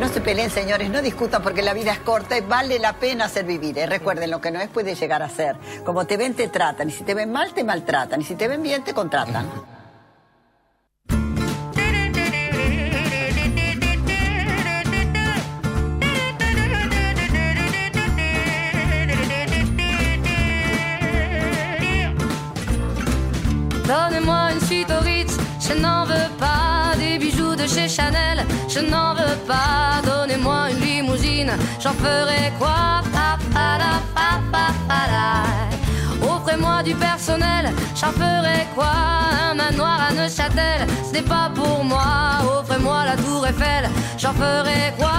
No se peleen, señores, no discutan porque la vida es corta y vale la pena ser vivir. ¿eh? Recuerden, lo que no es puede llegar a ser. Como te ven, te tratan. Y si te ven mal, te maltratan. Y si te ven bien, te contratan. Donnez-moi je n'en veux pas des bijoux de chez Chanel, je n'en veux pas. Donnez-moi une limousine, j'en ferai quoi? Offrez-moi du personnel, j'en ferai quoi? Un manoir à Neuchâtel, ce n'est pas pour moi. Offrez-moi la tour Eiffel, j'en ferai quoi?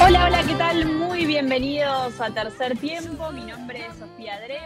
Hola, hola, ¿qué tal? Muy bienvenidos a Tercer Tiempo. Mi nombre es Sofía Dre.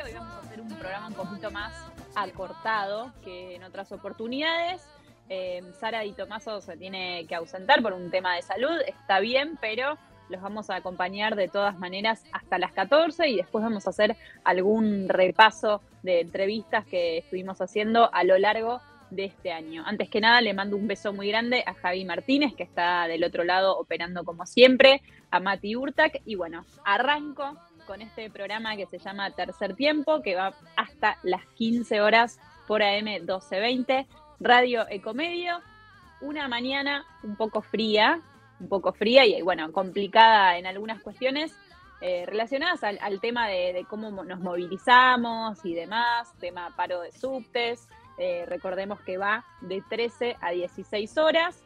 Un poquito más acortado que en otras oportunidades. Eh, Sara y Tomaso se tiene que ausentar por un tema de salud, está bien, pero los vamos a acompañar de todas maneras hasta las 14 y después vamos a hacer algún repaso de entrevistas que estuvimos haciendo a lo largo de este año. Antes que nada, le mando un beso muy grande a Javi Martínez, que está del otro lado operando como siempre, a Mati Urtac, y bueno, arranco con este programa que se llama Tercer Tiempo, que va hasta las 15 horas por AM 1220, Radio Ecomedio, una mañana un poco fría, un poco fría y bueno, complicada en algunas cuestiones, eh, relacionadas al, tema de, de, cómo nos movilizamos y demás, tema paro de subtes, eh, recordemos que va de 13 a 16 horas.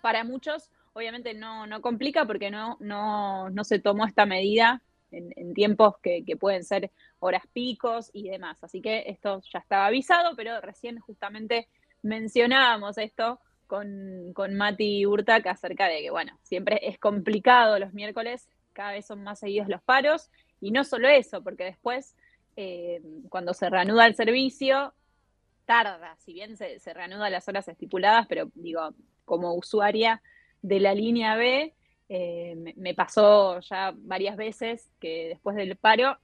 Para muchos, obviamente no, no complica porque no, no, no, se tomó esta medida en, tiempos que, pueden ser horas picos y demás. Así que esto ya estaba avisado, pero recién justamente mencionábamos esto con, Mati Urtac acerca de que, bueno, siempre es complicado los miércoles, cada vez son más seguidos los paros. Y no solo eso, porque después, eh, cuando se reanuda el servicio, tarda, si bien se, se, reanuda las horas estipuladas, pero digo, como usuaria de la línea B, eh, me, pasó ya varias veces que después del paro,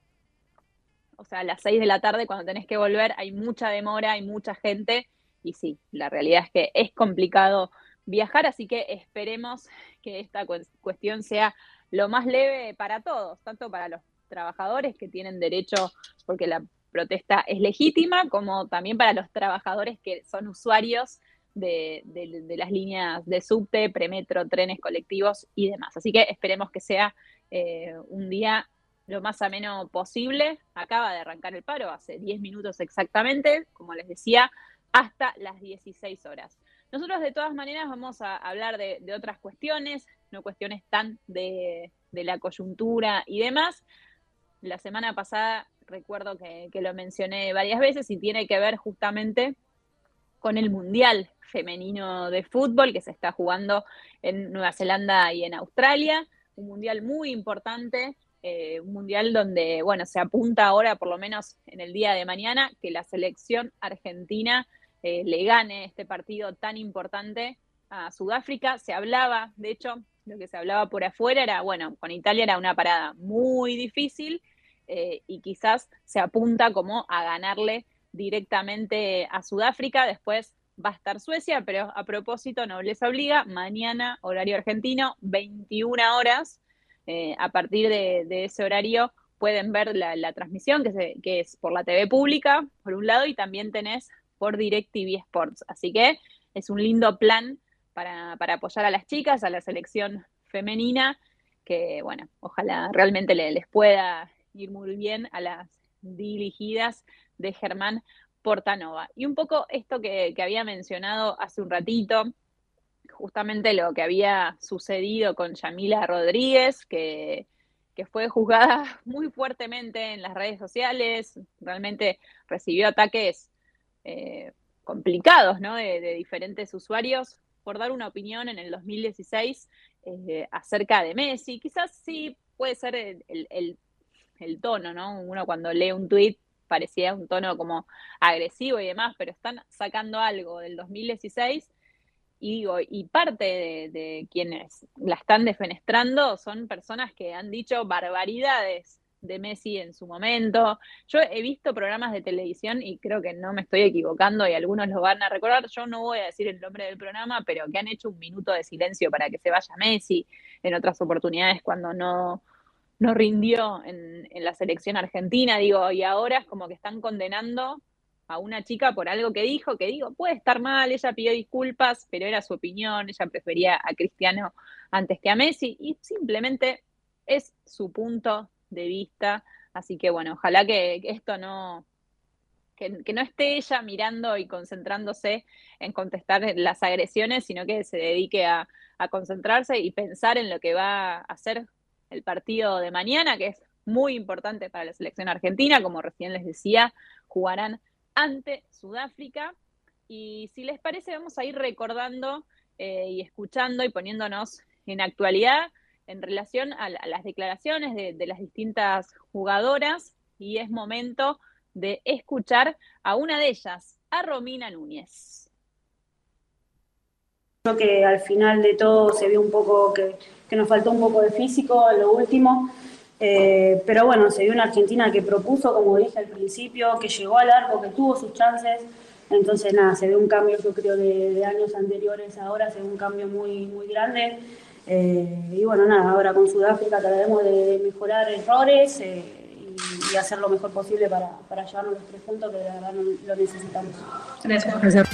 o sea, a las 6 de la tarde cuando tenés que volver, hay mucha demora, hay mucha gente, y sí, la realidad es que es complicado viajar, así que esperemos que esta cuestión sea lo más leve para todos, tanto para los trabajadores que tienen derecho, porque la protesta es legítima, como también para los trabajadores que son usuarios de, las líneas de subte, premetro, trenes colectivos y demás. Así que esperemos que sea eh, un día lo más ameno posible. Acaba de arrancar el paro hace 10 minutos exactamente, como les decía, hasta las 16 horas. Nosotros de todas maneras vamos a hablar de, de otras cuestiones, no cuestiones tan de, de la coyuntura y demás. La semana pasada recuerdo que, que, lo mencioné varias veces y tiene que ver justamente con el Mundial Femenino de Fútbol que se está jugando en Nueva Zelanda y en Australia, un mundial muy importante, eh, un mundial donde, bueno, se apunta ahora, por lo menos en el día de mañana, que la selección argentina eh, le gane este partido tan importante a Sudáfrica. Se hablaba, de hecho, lo que se hablaba por afuera era, bueno, con Italia era una parada muy difícil, eh, y quizás se apunta como a ganarle directamente a Sudáfrica, después va a estar Suecia, pero a propósito, no les obliga, mañana, horario argentino, 21 horas, eh, a partir de, ese horario pueden ver la, transmisión, que, es por la TV pública, por un lado, y también tenés por DirecTV Sports. Así que es un lindo plan para, apoyar a las chicas, a la selección femenina, que, bueno, ojalá realmente le, les pueda ir muy bien a las dirigidas de Germán Portanova. Y un poco esto que, que había mencionado hace un ratito, justamente lo que había sucedido con Yamila Rodríguez, que, que, fue juzgada muy fuertemente en las redes sociales, realmente recibió ataques eh, complicados ¿no? de, diferentes usuarios por dar una opinión en el 2016 eh, acerca de Messi. Quizás sí puede ser el, el tono, ¿no? Uno cuando lee un tweet parecía un tono como agresivo y demás, pero están sacando algo del 2016 y digo, y parte de, quienes la están defenestrando son personas que han dicho barbaridades de Messi en su momento. Yo he visto programas de televisión y creo que no me estoy equivocando y algunos lo van a recordar. Yo no voy a decir el nombre del programa, pero que han hecho un minuto de silencio para que se vaya Messi en otras oportunidades cuando no, no rindió en, en la selección argentina, digo, y ahora es como que están condenando a una chica por algo que dijo, que digo, puede estar mal, ella pidió disculpas, pero era su opinión, ella prefería a Cristiano antes que a Messi, y simplemente es su punto de vista. Así que bueno, ojalá que, esto no, que, no esté ella mirando y concentrándose en contestar las agresiones, sino que se dedique a concentrarse y pensar en lo que va a hacer el partido de mañana, que es muy importante para la selección argentina, como recién les decía, jugarán ante Sudáfrica. Y si les parece, vamos a ir recordando eh, y escuchando y poniéndonos en actualidad en relación a, a las declaraciones de, de, las distintas jugadoras. Y es momento de escuchar a una de ellas, a Romina Núñez. Creo que al final de todo se vio un poco que, que nos faltó un poco de físico lo último. Eh, pero bueno, se vio una Argentina que propuso, como dije al principio, que llegó al arco, que tuvo sus chances. Entonces, nada, se ve un cambio, yo creo, de, de años anteriores ahora, se ve un cambio muy, muy grande. Eh, y bueno, nada, ahora con Sudáfrica trataremos de, de mejorar errores eh, y, y, hacer lo mejor posible para, para llevarnos los tres puntos, que de verdad lo necesitamos. Gracias.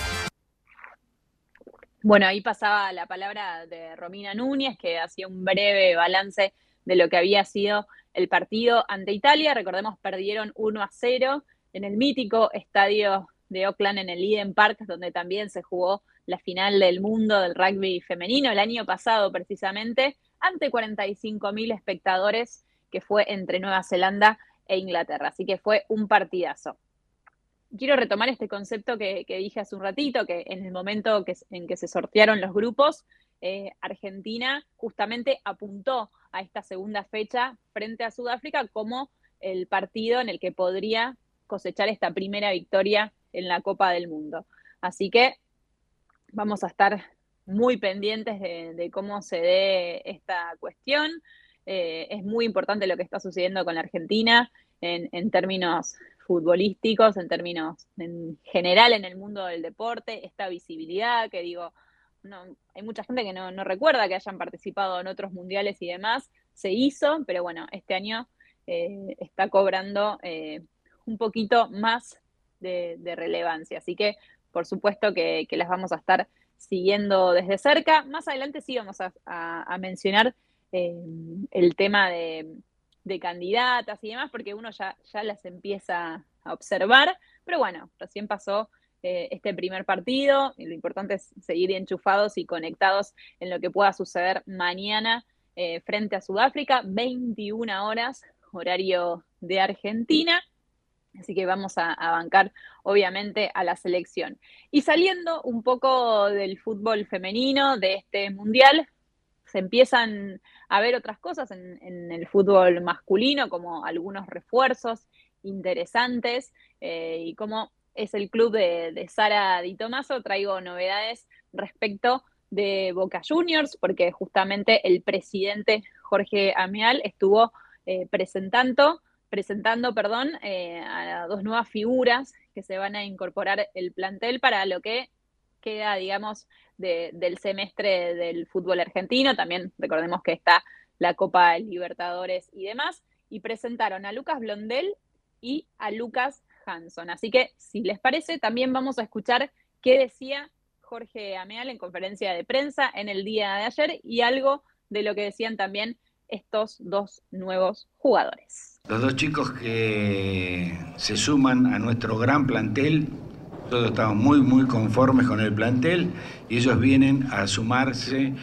Bueno, ahí pasaba la palabra de Romina Núñez, que hacía un breve balance de lo que había sido el partido ante Italia. Recordemos, perdieron 1 a 0 en el mítico estadio de Oakland en el Eden Park, donde también se jugó la final del mundo del rugby femenino el año pasado precisamente, ante 45 mil espectadores, que fue entre Nueva Zelanda e Inglaterra. Así que fue un partidazo. Quiero retomar este concepto que, dije hace un ratito, que en el momento en que se sortearon los grupos, eh, Argentina justamente apuntó a esta segunda fecha frente a Sudáfrica como el partido en el que podría cosechar esta primera victoria en la Copa del Mundo. Así que vamos a estar muy pendientes de, cómo se dé esta cuestión. Eh, es muy importante lo que está sucediendo con la Argentina en, en términos futbolísticos, en términos en general en el mundo del deporte, esta visibilidad que digo, no, hay mucha gente que no, no, recuerda que hayan participado en otros mundiales y demás, se hizo, pero bueno, este año eh, está cobrando eh, un poquito más de, relevancia, así que por supuesto que, las vamos a estar siguiendo desde cerca. Más adelante sí vamos a mencionar eh, el tema de, de, candidatas y demás, porque uno ya, ya las empieza a observar, pero bueno, recién pasó eh, este primer partido y lo importante es seguir enchufados y conectados en lo que pueda suceder mañana eh, frente a Sudáfrica, 21 horas, horario de Argentina. Así que vamos a, a, bancar, obviamente, a la selección. Y saliendo un poco del fútbol femenino, de este mundial, se empiezan a ver otras cosas en, el fútbol masculino, como algunos refuerzos interesantes eh, y como es el club de, de Sara Di Tomaso, traigo novedades respecto de Boca Juniors, porque justamente el presidente Jorge Ameal estuvo eh, presentando, presentando, perdón, eh, a dos nuevas figuras que se van a incorporar el plantel para lo que queda, digamos, de, del semestre del fútbol argentino. También recordemos que está la Copa Libertadores y demás. Y presentaron a Lucas Blondel y a Lucas Hanson. Así que, si les parece, también vamos a escuchar qué decía Jorge Ameal en conferencia de prensa en el día de ayer y algo de lo que decían también estos dos nuevos jugadores. Los dos chicos que se suman a nuestro gran plantel, todos estamos muy, muy conformes con el plantel y ellos vienen a sumarse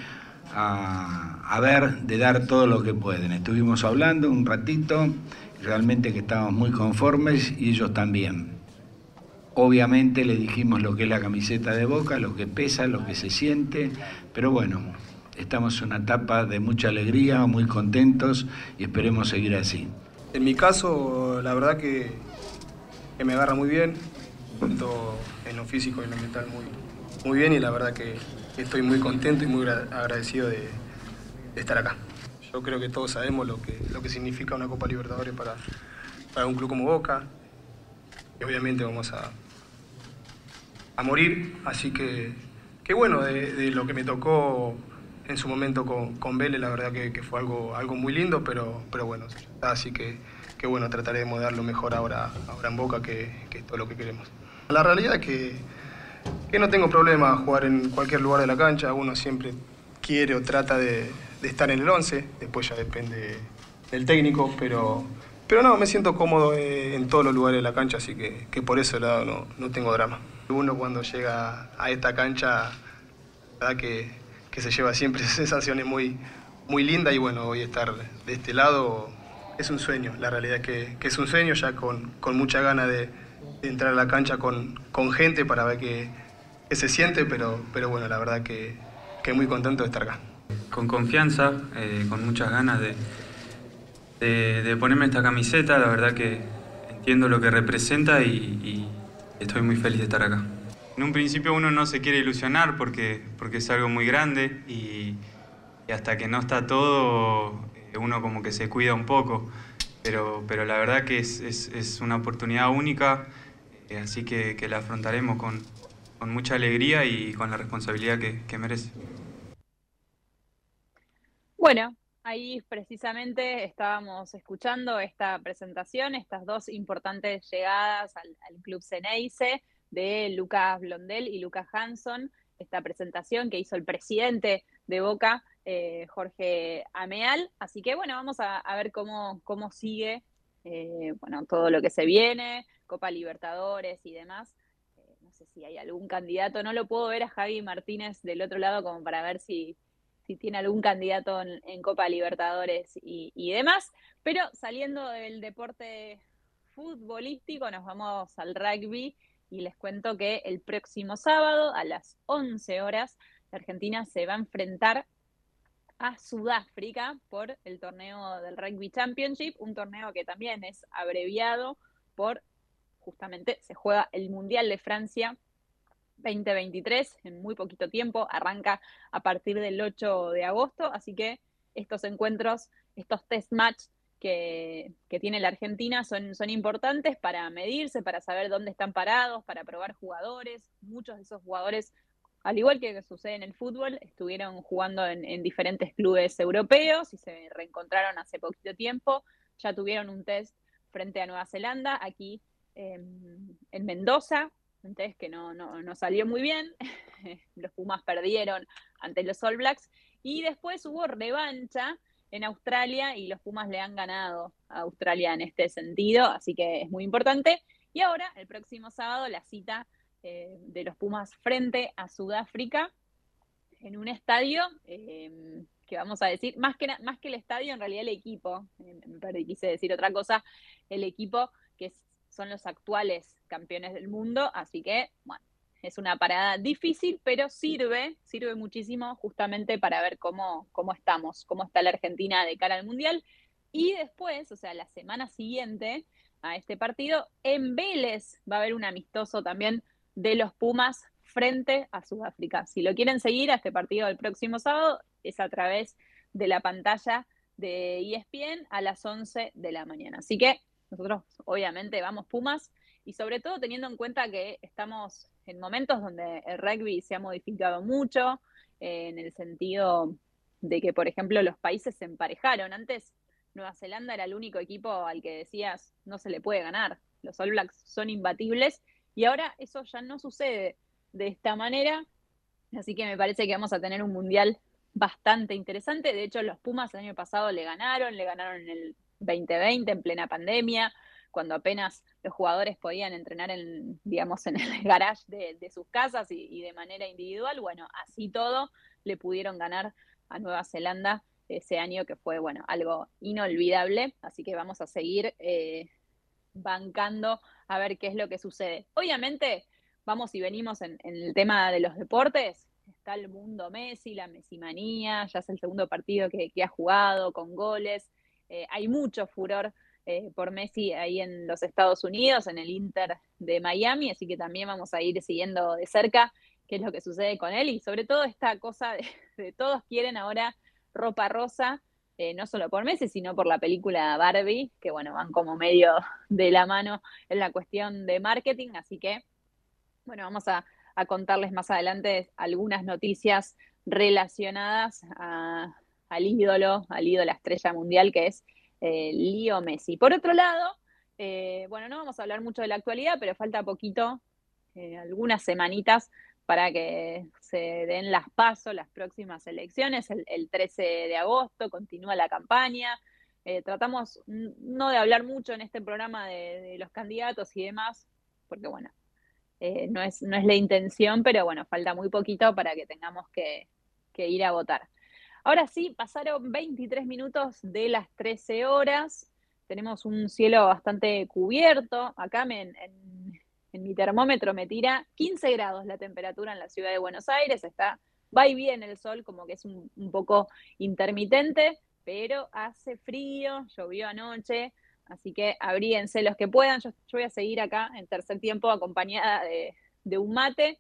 a, a ver de dar todo lo que pueden. Estuvimos hablando un ratito, realmente que estamos muy conformes y ellos también. Obviamente le dijimos lo que es la camiseta de boca, lo que pesa, lo que se siente, pero bueno, estamos en una etapa de mucha alegría, muy contentos y esperemos seguir así. En mi caso, la verdad que me agarra muy bien, en lo físico y en lo mental muy, muy bien y la verdad que estoy muy contento y muy agradecido de, estar acá. Yo creo que todos sabemos lo que, lo que significa una Copa Libertadores para, para un club como Boca y obviamente vamos a, a morir, así que, que bueno, de, lo que me tocó en su momento con, con Vélez, la verdad que, fue algo, algo muy lindo, pero, pero bueno, así que, que bueno, trataremos de dar mejor ahora, ahora en Boca, que, que es todo lo que queremos. La realidad es que, que no tengo problema jugar en cualquier lugar de la cancha, uno siempre quiere o trata de, de estar en el 11, después ya depende del técnico, pero, pero no, me siento cómodo en todos los lugares de la cancha, así que, que por ese lado no, no tengo drama. Uno cuando llega a esta cancha, la verdad que que se lleva siempre sensaciones muy, muy lindas y bueno, hoy estar de este lado es un sueño, la realidad es que, que es un sueño ya con, con mucha ganas de, de, entrar a la cancha con, con gente para ver qué, qué, se siente, pero, pero bueno, la verdad que, que muy contento de estar acá. Con confianza, eh, con muchas ganas de, de, de, ponerme esta camiseta, la verdad que entiendo lo que representa y, y estoy muy feliz de estar acá. En un principio uno no se quiere ilusionar porque, porque es algo muy grande y, y hasta que no está todo eh, uno como que se cuida un poco, pero, pero la verdad que es, es, es una oportunidad única, así que, la afrontaremos con, mucha alegría y con la responsabilidad que, merece. Bueno, ahí precisamente estábamos escuchando esta presentación, estas dos importantes llegadas al, Club Ceneice de Lucas Blondel y Lucas Hanson, esta presentación que hizo el presidente de Boca, eh, Jorge Ameal. Así que bueno, vamos a, a ver cómo, cómo sigue eh, bueno, todo lo que se viene, Copa Libertadores y demás. Eh, no sé si hay algún candidato, no lo puedo ver a Javi Martínez del otro lado como para ver si, si tiene algún candidato en, Copa Libertadores y, y demás. Pero saliendo del deporte futbolístico, nos vamos al rugby y les cuento que el próximo sábado a las 11 horas la Argentina se va a enfrentar a Sudáfrica por el torneo del Rugby Championship, un torneo que también es abreviado por, justamente, se juega el Mundial de Francia 2023 en muy poquito tiempo, arranca a partir del 8 de agosto, así que estos encuentros, estos test match que, que, tiene la Argentina son, son importantes para medirse, para saber dónde están parados, para probar jugadores. Muchos de esos jugadores, al igual que sucede en el fútbol, estuvieron jugando en, en diferentes clubes europeos y se reencontraron hace poquito tiempo. Ya tuvieron un test frente a Nueva Zelanda, aquí eh, en Mendoza, test que no, no, no salió muy bien. los Pumas perdieron ante los All Blacks. Y después hubo revancha en Australia y los Pumas le han ganado a Australia en este sentido, así que es muy importante. Y ahora, el próximo sábado, la cita eh, de los Pumas frente a Sudáfrica en un estadio eh, que vamos a decir, más que, más que el estadio, en realidad el equipo, eh, me perdí, quise decir otra cosa, el equipo que son los actuales campeones del mundo, así que, bueno, es una parada difícil, pero sirve, sirve muchísimo justamente para ver cómo, cómo estamos, cómo está la Argentina de cara al Mundial. Y después, o sea, la semana siguiente a este partido, en Vélez va a haber un amistoso también de los Pumas frente a Sudáfrica. Si lo quieren seguir a este partido del próximo sábado, es a través de la pantalla de ESPN a las 11 de la mañana. Así que nosotros obviamente vamos Pumas y sobre todo teniendo en cuenta que estamos en momentos donde el rugby se ha modificado mucho, eh, en el sentido de que, por ejemplo, los países se emparejaron. Antes Nueva Zelanda era el único equipo al que decías no se le puede ganar. Los All Blacks son imbatibles y ahora eso ya no sucede de esta manera. Así que me parece que vamos a tener un mundial bastante interesante. De hecho, los Pumas el año pasado le ganaron, le ganaron en el 2020 en plena pandemia, cuando apenas los jugadores podían entrenar en, digamos, en el garage de, sus casas y, de manera individual. Bueno, así todo le pudieron ganar a Nueva Zelanda ese año que fue, bueno, algo inolvidable. Así que vamos a seguir eh, bancando a ver qué es lo que sucede. Obviamente, vamos y venimos en, el tema de los deportes. Está el mundo Messi, la Messimanía, ya es el segundo partido que, ha jugado con goles. Eh, hay mucho furor eh, por Messi ahí en los Estados Unidos, en el Inter de Miami, así que también vamos a ir siguiendo de cerca qué es lo que sucede con él. Y sobre todo esta cosa de, todos quieren ahora ropa rosa, eh, no solo por Messi, sino por la película Barbie, que bueno, van como medio de la mano en la cuestión de marketing, así que bueno, vamos a, contarles más adelante algunas noticias relacionadas al ídolo, al ídolo estrella mundial que es eh, Leo Messi. Por otro lado, eh, bueno, no vamos a hablar mucho de la actualidad, pero falta poquito, eh, algunas semanitas para que se den las pasos, las próximas elecciones. El, 13 de agosto continúa la campaña. tratamos no de hablar mucho en este programa de, los candidatos y demás, porque bueno, no, es, no es la intención, pero bueno, falta muy poquito para que tengamos que ir a votar. Ahora sí, pasaron 23 minutos de las 13 horas. Tenemos un cielo bastante cubierto. Acá en, mi termómetro me tira 15 grados la temperatura en la ciudad de Buenos Aires. Está, va y viene el sol, como que es un, poco intermitente, pero hace frío, llovió anoche. Así que abríense los que puedan. Yo, voy a seguir acá en tercer tiempo acompañada de, un mate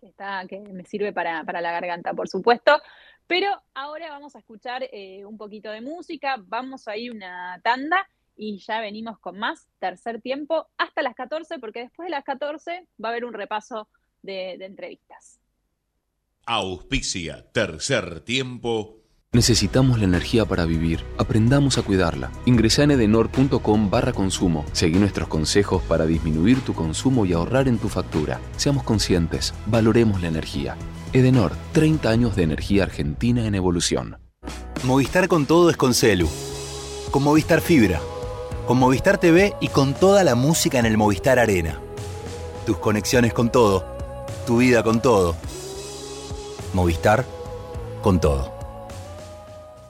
que, está, que me sirve para, para la garganta, por supuesto. Pero ahora vamos a escuchar eh, un poquito de música, vamos a ir una tanda y ya venimos con más tercer tiempo hasta las 14, porque después de las 14 va a haber un repaso de, de entrevistas. Auspicia, tercer tiempo. Necesitamos la energía para vivir. Aprendamos a cuidarla. Ingresa en edenor.com barra consumo. Seguí nuestros consejos para disminuir tu consumo y ahorrar en tu factura. Seamos conscientes. Valoremos la energía. Edenor, 30 años de energía argentina en evolución. Movistar con todo es con Celu. Con Movistar Fibra. Con Movistar TV y con toda la música en el Movistar Arena. Tus conexiones con todo. Tu vida con todo. Movistar con todo.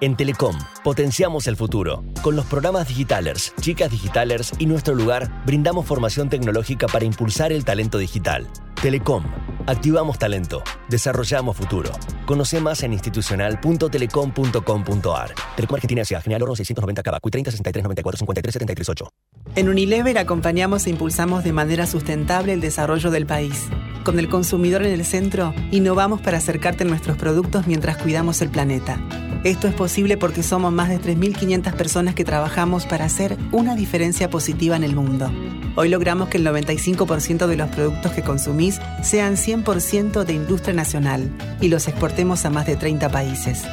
En Telecom, potenciamos el futuro. Con los programas Digitalers, Chicas Digitalers y Nuestro Lugar, brindamos formación tecnológica para impulsar el talento digital. Telecom, activamos talento, desarrollamos futuro. Conoce más en institucional.telecom.com.ar. Telecom Argentina Ciudad General Oro 690 Cabacuy 30 63 94 53 73 8. En Unilever acompañamos e impulsamos de manera sustentable el desarrollo del país. Con el consumidor en el centro, innovamos para acercarte a nuestros productos mientras cuidamos el planeta. Esto es posible porque somos más de 3.500 personas que trabajamos para hacer una diferencia positiva en el mundo. Hoy logramos que el 95% de los productos que consumís sean 100% de industria nacional y los exportemos a más de 30 países.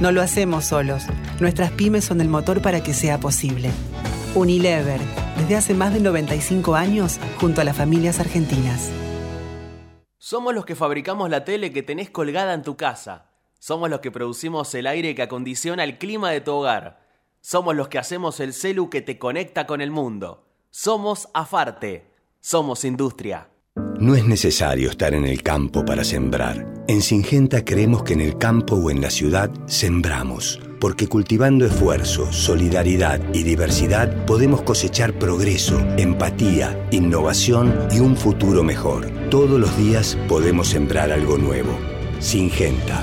No lo hacemos solos. Nuestras pymes son el motor para que sea posible. Unilever, desde hace más de 95 años, junto a las familias argentinas. Somos los que fabricamos la tele que tenés colgada en tu casa. Somos los que producimos el aire que acondiciona el clima de tu hogar. Somos los que hacemos el celu que te conecta con el mundo. Somos Afarte. Somos industria. No es necesario estar en el campo para sembrar. En Singenta creemos que en el campo o en la ciudad sembramos, porque cultivando esfuerzo, solidaridad y diversidad podemos cosechar progreso, empatía, innovación y un futuro mejor. Todos los días podemos sembrar algo nuevo. Singenta.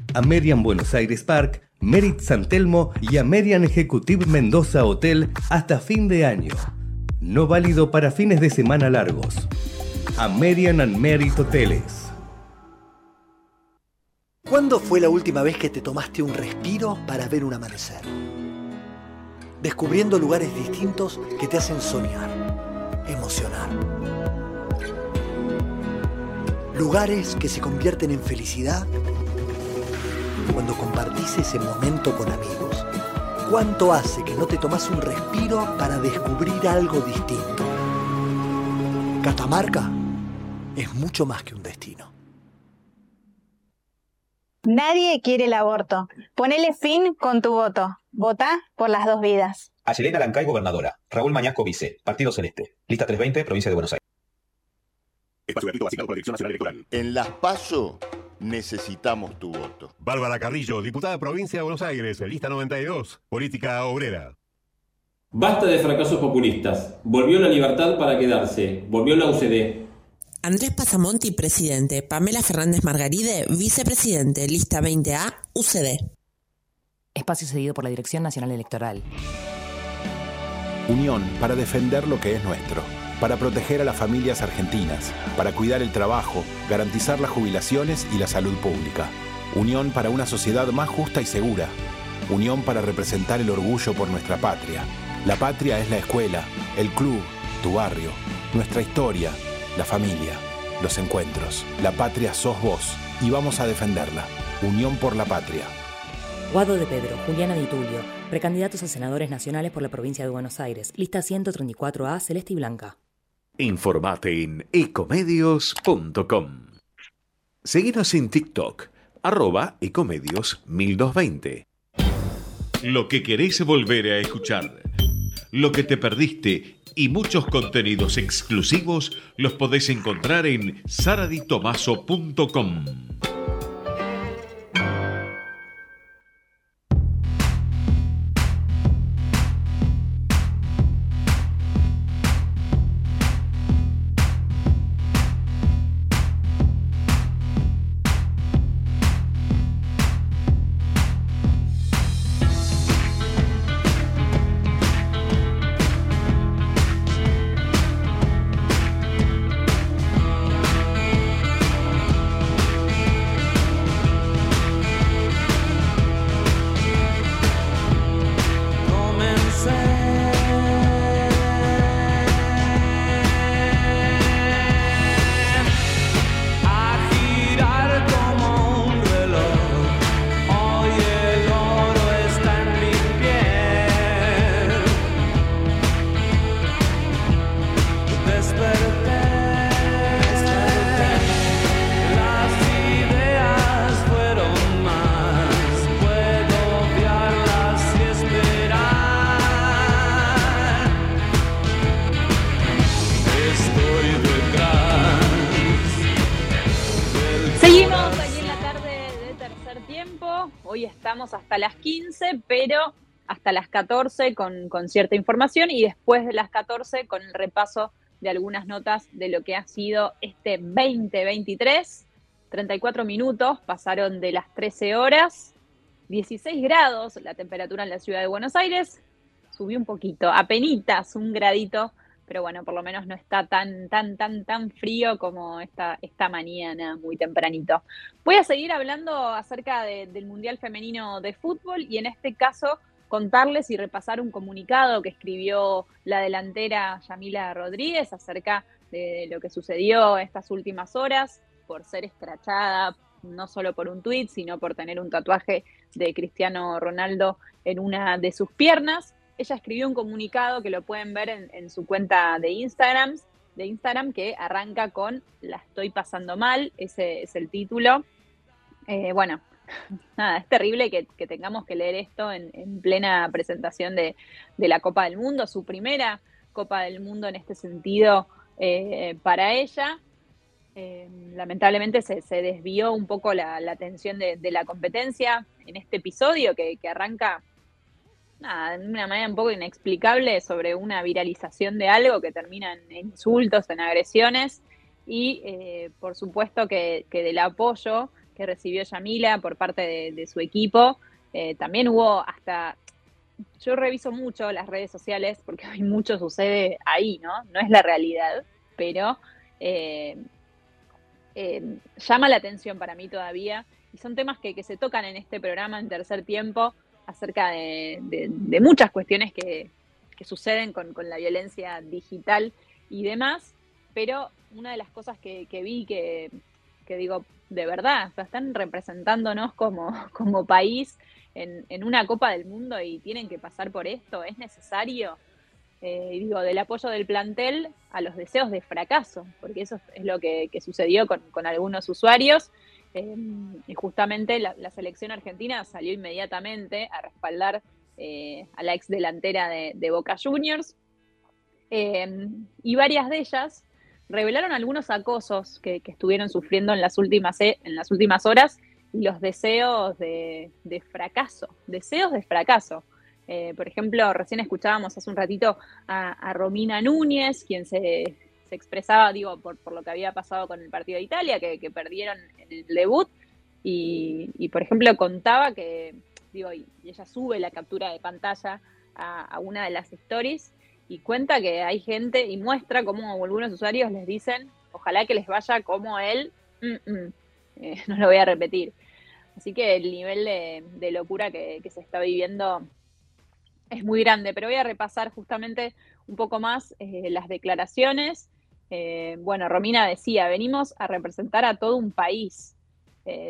Amerian Buenos Aires Park, Merit San Telmo y Amerian Executive Mendoza Hotel hasta fin de año. No válido para fines de semana largos. American and Merit Hoteles. ¿Cuándo fue la última vez que te tomaste un respiro para ver un amanecer? Descubriendo lugares distintos que te hacen soñar, emocionar. Lugares que se convierten en felicidad cuando compartís ese momento con amigos? ¿Cuánto hace que no te tomás un respiro para descubrir algo distinto? Catamarca es mucho más que un destino. Nadie quiere el aborto. Ponele fin con tu voto. Vota por las dos vidas. Ayelena Lancay, gobernadora. Raúl Mañasco, vice. Partido Celeste. Lista 320, provincia de Buenos Aires. Espacio gratuito asignado por la Dirección Nacional Electoral. En las PASO necesitamos tu voto. Bárbara Carrillo, diputada provincia de Buenos Aires, lista 92, política obrera. Basta de fracasos populistas. Volvió la libertad para quedarse. Volvió la UCD. Andrés Pasamonti, presidente. Pamela Fernández Margaride, vicepresidente. Lista 20A, UCD. Espacio cedido por la Dirección Nacional Electoral. Unión para defender lo que es nuestro, para proteger a las familias argentinas, para cuidar el trabajo, garantizar las jubilaciones y la salud pública. Unión para una sociedad más justa y segura. Unión para representar el orgullo por nuestra patria. La patria es la escuela, el club, tu barrio, nuestra historia, la familia, los encuentros. La patria sos vos y vamos a defenderla. Unión por la patria. Guado de Pedro, Juliana Di Tulio, precandidatos a senadores nacionales por la provincia de Buenos Aires. Lista 134A, celeste y blanca. Informate en ecomedios.com. Seguinos en TikTok, arroba ecomedios 1220. Lo que querés volver a escuchar, lo que te perdiste y muchos contenidos exclusivos los podés encontrar en saraditomaso.com. hasta las 14 con, con cierta información y después de las 14 con el repaso de algunas notas de lo que ha sido este 2023. 34 minutos pasaron de las 13 horas, 16 grados la temperatura en la ciudad de Buenos Aires. Subió un poquito, apenitas un gradito, pero bueno, por lo menos no está tan, tan, tan, tan frío como esta, esta mañana, muy tempranito. Voy a seguir hablando acerca de- del Mundial Femenino de Fútbol y en este caso contarles y repasar un comunicado que escribió la delantera Yamila Rodríguez acerca de lo que sucedió estas últimas horas por ser escrachada no solo por un tuit, sino por tener un tatuaje de Cristiano Ronaldo en una de sus piernas. Ella escribió un comunicado que lo pueden ver en, su cuenta de Instagram, de Instagram que arranca con La estoy pasando mal, ese es el título. Eh, bueno, nada, es terrible que, tengamos que leer esto en, en plena presentación de, la Copa del Mundo, su primera Copa del Mundo en este sentido eh, para ella. Eh, lamentablemente se, desvió un poco la, atención de, la competencia en este episodio que, arranca de una manera un poco inexplicable sobre una viralización de algo que termina en insultos, en agresiones y eh, por supuesto que del apoyo que recibió Yamila por parte de, su equipo, eh, también hubo hasta, yo reviso mucho las redes sociales porque hoy mucho sucede ahí, ¿no? No es la realidad, pero eh, eh, llama la atención para mí todavía. Y son temas que, se tocan en este programa en tercer tiempo acerca de, muchas cuestiones que, suceden con, la violencia digital y demás, pero una de las cosas que vi que, que digo, de verdad, están representándonos como, como país en, en una Copa del Mundo y tienen que pasar por esto, es necesario. Eh, digo, del apoyo del plantel a los deseos de fracaso, porque eso es lo que, sucedió con, con, algunos usuarios. Eh, y justamente la, selección argentina salió inmediatamente a respaldar eh, a la ex delantera de, Boca Juniors. Eh, y varias de ellas revelaron algunos acosos que, estuvieron sufriendo en las últimas, en las últimas horas y los deseos de, fracaso, deseos de fracaso. Eh, por ejemplo, recién escuchábamos hace un ratito a, Romina Núñez, quien se, se expresaba, digo, por, por, lo que había pasado con el partido de Italia, que, perdieron el debut, y, por ejemplo contaba que, digo, y, ella sube la captura de pantalla a, una de las stories y cuenta que hay gente y muestra cómo algunos usuarios les dicen, ojalá que les vaya como él, mm -mm. Eh, no lo voy a repetir. Así que el nivel de, locura que, se está viviendo es muy grande, pero voy a repasar justamente un poco más eh, las declaraciones. Eh, bueno, Romina decía, venimos a representar a todo un país,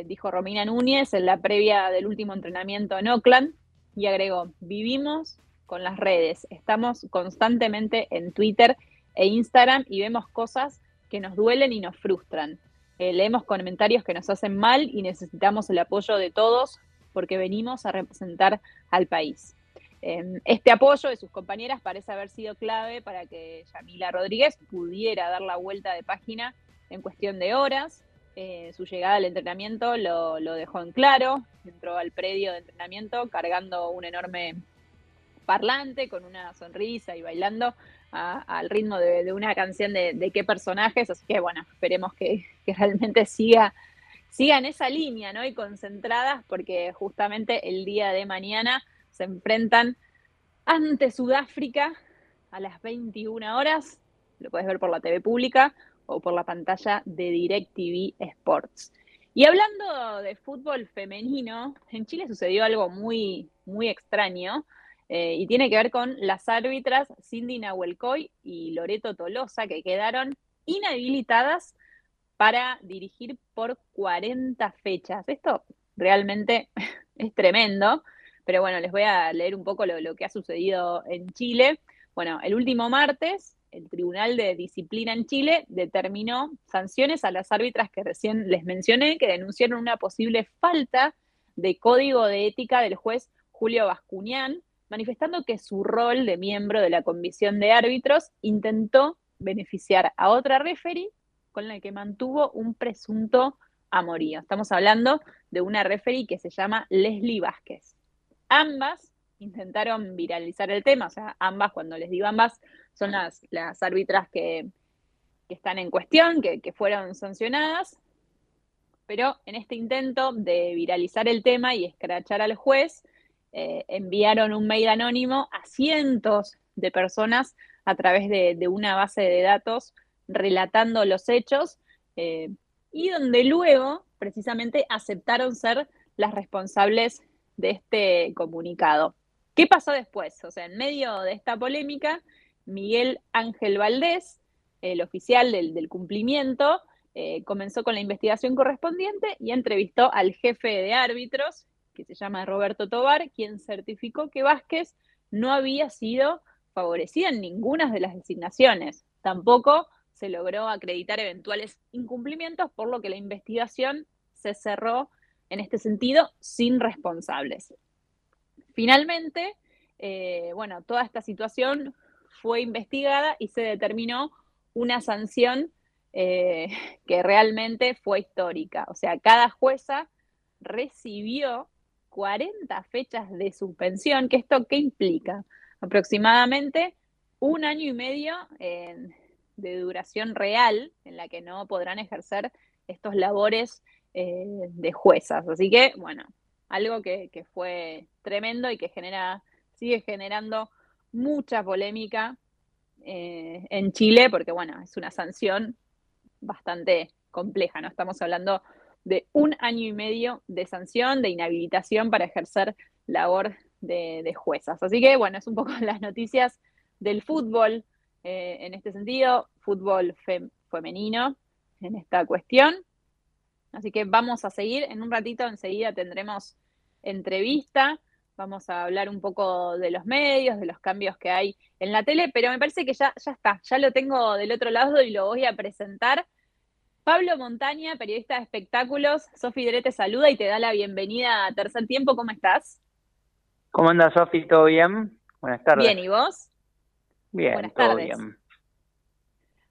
dijo Romina Núñez en la previa del último entrenamiento en Oakland, y agregó, vivimos con las redes, estamos constantemente en Twitter e Instagram y vemos cosas que nos duelen y nos frustran. leemos comentarios que nos hacen mal y necesitamos el apoyo de todos porque venimos a representar al país. Em, este apoyo de sus compañeras parece haber sido clave para que Yamila Rodríguez pudiera dar la vuelta de página en cuestión de horas. Eh, su llegada al entrenamiento lo, lo, dejó en claro, entró al predio de entrenamiento cargando un enorme parlante con una sonrisa y bailando al ritmo de, una canción de, de, qué personajes, así que bueno, esperemos que, que realmente siga, siga en esa línea, ¿no? Y concentradas porque justamente el día de mañana se enfrentan ante Sudáfrica a las 21 horas. Lo puedes ver por la TV pública o por la pantalla de DirecTV Sports. Y hablando de fútbol femenino, en Chile sucedió algo muy, muy extraño eh, y tiene que ver con las árbitras Cindy Nahuelcoy y Loreto Tolosa que quedaron inhabilitadas para dirigir por 40 fechas. Esto realmente es tremendo. Pero bueno, les voy a leer un poco lo, lo, que ha sucedido en Chile. Bueno, el último martes, el Tribunal de Disciplina en Chile determinó sanciones a las árbitras que recién les mencioné, que denunciaron una posible falta de código de ética del juez Julio Bascuñán, manifestando que su rol de miembro de la comisión de árbitros intentó beneficiar a otra referee con la que mantuvo un presunto amorío. Estamos hablando de una referee que se llama Leslie Vázquez ambas intentaron viralizar el tema, o sea, ambas, cuando les digo ambas, son las, las árbitras que, que, están en cuestión, que, que, fueron sancionadas, pero en este intento de viralizar el tema y escrachar al juez, eh, enviaron un mail anónimo a cientos de personas a través de, una base de datos relatando los hechos eh, y donde luego precisamente aceptaron ser las responsables de este comunicado. ¿Qué pasó después? O sea, en medio de esta polémica, Miguel Ángel Valdés, el oficial del, del cumplimiento, eh, comenzó con la investigación correspondiente y entrevistó al jefe de árbitros, que se llama Roberto Tobar, quien certificó que Vázquez no había sido favorecida en ninguna de las designaciones. Tampoco se logró acreditar eventuales incumplimientos, por lo que la investigación se cerró en este sentido, sin responsables. Finalmente, eh, bueno, toda esta situación fue investigada y se determinó una sanción eh, que realmente fue histórica. O sea, cada jueza recibió 40 fechas de suspensión, que esto qué implica? Aproximadamente un año y medio eh, de duración real en la que no podrán ejercer estos labores eh, de juezas. Así que, bueno, algo que, fue tremendo y que genera, sigue generando mucha polémica eh, en Chile, porque bueno, es una sanción bastante compleja, ¿no? Estamos hablando de un año y medio de sanción, de inhabilitación para ejercer labor de, de juezas. Así que, bueno, es un poco las noticias del fútbol eh, en este sentido, fútbol fem femenino en esta cuestión. Así que vamos a seguir. En un ratito enseguida tendremos entrevista. Vamos a hablar un poco de los medios, de los cambios que hay en la tele, pero me parece que ya, ya está, ya lo tengo del otro lado y lo voy a presentar. Pablo Montaña, periodista de espectáculos. Sofi Dre te saluda y te da la bienvenida a Tercer Tiempo. ¿Cómo estás? ¿Cómo andas, Sofi? ¿Todo bien? Buenas tardes. Bien, ¿y vos? Bien, Buenas todo tardes. bien.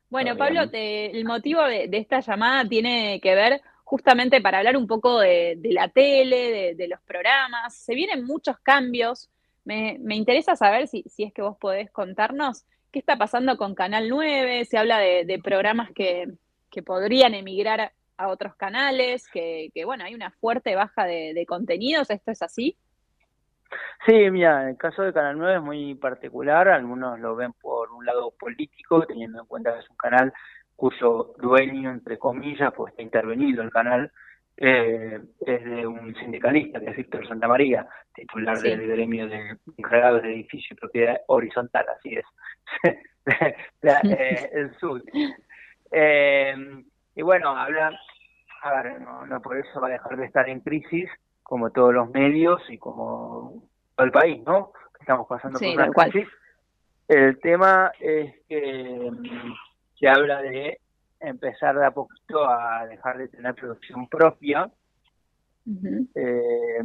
Bueno, Todo Pablo, bien. te- el motivo de, de esta llamada tiene que ver justamente para hablar un poco de, de la tele, de, de los programas. Se vienen muchos cambios. Me, me interesa saber si, si es que vos podés contarnos qué está pasando con Canal 9. Se habla de programas que, que podrían emigrar a otros canales, que, que, bueno, hay una fuerte baja de, de contenidos. ¿Esto es así? Sí, mira, el caso de Canal 9 es muy particular. Algunos lo ven por un lado político, teniendo en cuenta que es un canal cuyo dueño, entre comillas, pues está intervenido el canal, eh, es de un sindicalista, que es Víctor Santamaría, titular Sí. del gremio de encargados de edificio y propiedad horizontal, así es. La- eh, el sur. Eh, y bueno, habla, a ver, no, no por eso va a dejar de estar en crisis, como todos los medios y como todo el país, ¿no? Estamos pasando Sí, por una cual. crisis. El tema es que se habla de empezar de a poquito a dejar de tener producción propia eh,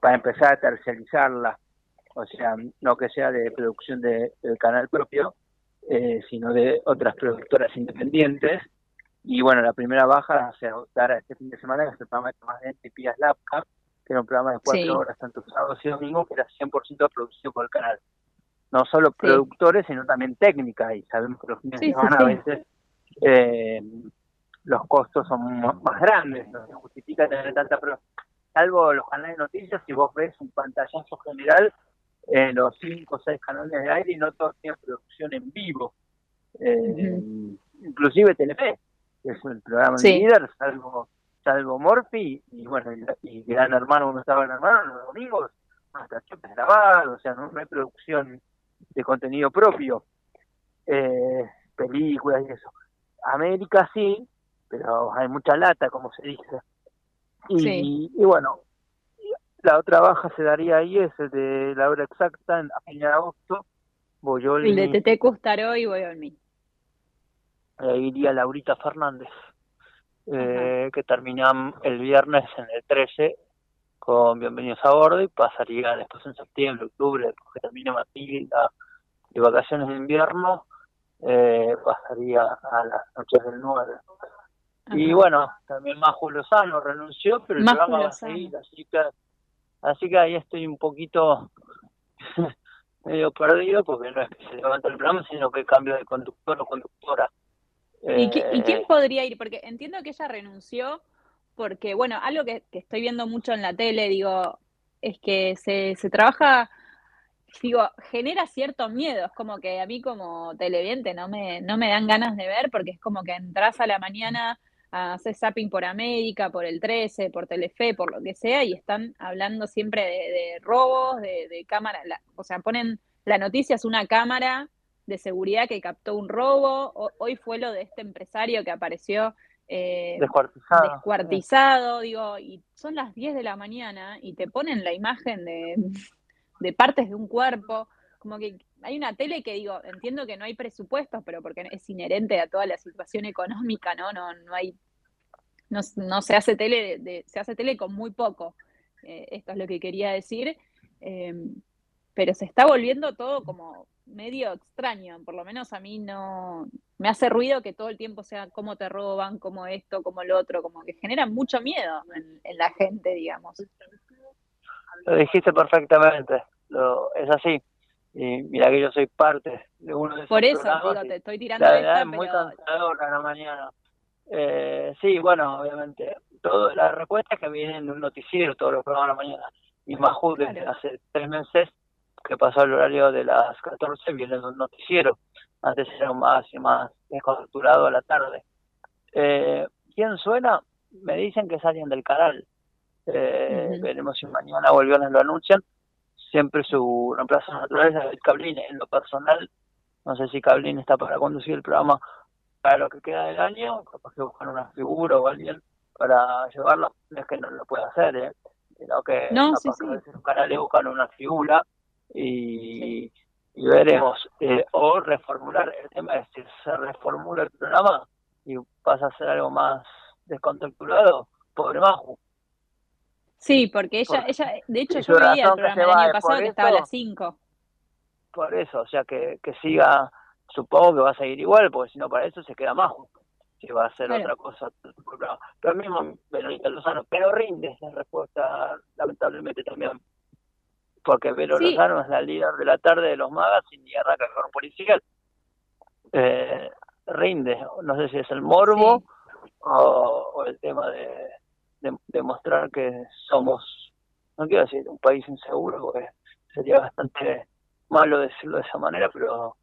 para empezar a terciarizarla, o sea, no que sea de producción de- del canal propio, eh, sino de otras productoras independientes. Y bueno, la primera baja se dará este fin de semana, que es el programa de Tomás Dente y Pías Lapka, que era un programa de cuatro Sí. horas, tanto sábados y domingos, que era 100% producido por el canal. No solo productores, sino también técnica, y sabemos que los fines Sí, de semana a veces eh, los costos son más grandes, no se justifica tener tanta pro- salvo los canales de noticias, si vos ves un pantallazo general, eh, los cinco o seis canales de aire y no todos tienen producción en vivo. Eh, Inclusive Telefe, que es el programa Sí. líder, salvo, salvo Morphy, y bueno, y, y Gran Hermano, cuando estaba Gran Hermano, los domingos, hasta chupes grabados, o sea, no, no hay producción de contenido propio, eh, películas y eso. América sí, pero hay mucha lata, como se dice. Y, Sí. y bueno, la otra baja se daría ahí, es el de la hora exacta, en, a fin de agosto, Boyoli, El de Tete Custaró y voy a mí. ahí iría Laurita Fernández, eh, que termina el viernes en el 13 con Bienvenidos a Bordo y pasaría después en septiembre, octubre, después que termine Matilda y vacaciones de invierno, eh, pasaría a las noches del 9. Y bueno, también Majo Lozano renunció, pero el Majo programa va a Lozano. seguir, así que, así que ahí estoy un poquito medio perdido, porque no es que se levanta el programa, sino que cambio de conductor o conductora. ¿Y, qui- y quién Eh, podría ir? Porque entiendo que ella renunció porque, bueno, algo que, que estoy viendo mucho en la tele, digo, es que se, se trabaja, digo, genera cierto miedo. Es como que a mí como televidente no me, no me dan ganas de ver porque es como que entras a la mañana a hacer zapping por América, por el 13, por Telefe, por lo que sea, y están hablando siempre de, de robos, de, de cámara, la- o sea, ponen la noticia es una cámara de seguridad que captó un robo. O- hoy fue lo de este empresario que apareció eh, Descuartizado. descuartizado, digo, y son las 10 de la mañana y te ponen la imagen de, de partes de un cuerpo. Como que hay una tele que digo, entiendo que no hay presupuestos, pero porque es inherente a toda la situación económica, ¿no? No, no hay, no, no se hace tele se hace tele con muy poco. Eh, esto es lo que quería decir. Eh, pero se está volviendo todo como medio extraño, por lo menos a mí no me hace ruido que todo el tiempo sea cómo te roban, cómo esto, cómo lo otro, como que genera mucho miedo en, en la gente, digamos. Lo dijiste perfectamente, lo, es así. Y mira que yo soy parte de uno de esos Por eso, programas digo, te estoy tirando la esta, es muy pero cansadora la mañana. Eh, sí, bueno, obviamente, todo, las respuestas que vienen de un noticiero todos los programas de la mañana. Y Majú desde hace tres meses que pasó el horario de las 14 viene de un noticiero. Antes era más y más desconstructurado a la tarde. Eh, ¿Quién suena? Me dicen que es alguien del canal. Eh, Ujú. Veremos si mañana o el viernes lo anuncian. Siempre su reemplazo natural es David Cablín. En lo personal, no sé si Cablín está para conducir el programa para lo que queda del año, capaz que buscan una figura o alguien para llevarlo, no es que no lo pueda hacer, ¿eh? sino que No, capaz sí, que los canales buscan una figura y, y veremos, eh, o reformular, el tema es si se reformula el programa y pasa a ser algo más descontracturado, pobre Maju. Sí, porque ella, ella, de hecho yo veía el programa del año pasado que estaba a las 5. Por eso, o sea, que, que siga, supongo que va a seguir igual, porque si no para eso se queda Maju. Si va a Claro. otra cosa. Pero, mismo Verónica Lozano, pero rinde esa respuesta, lamentablemente también. Porque Vero Sí. Lozano es la líder de la tarde de los magazines y arranca con un policial. Eh, rinde, no sé si es el morbo o, o el tema de, de, de mostrar que somos, no quiero decir un país inseguro, porque sería bastante malo decirlo de esa manera, pero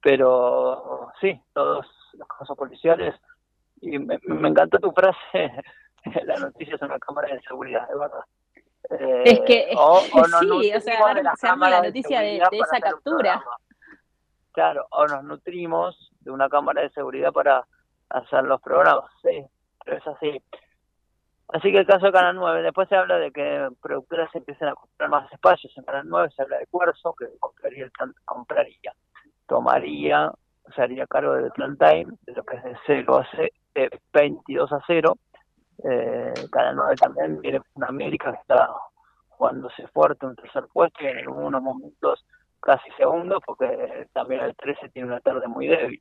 pero sí, todos los casos policiales. Y me, me encantó tu frase, la noticia es una cámara de seguridad, de verdad. Eh, Es que, o- o nos sí, o sea, de ahora las se arma la de noticia de, de esa captura. Claro, o nos nutrimos de una cámara de seguridad para hacer los programas, sí, pero es así. Así que el caso de Canal 9, después se habla de que productoras empiecen a comprar más espacios en Canal 9, se habla de Cuerzo, que compraría, compraría, tomaría, se haría cargo del plan time, de lo que es de 0 a 0, de 22 a 0. Eh, Canal 9 también viene con América, que está jugándose fuerte un tercer puesto y en algunos momentos casi segundo, porque también el 13 tiene una tarde muy débil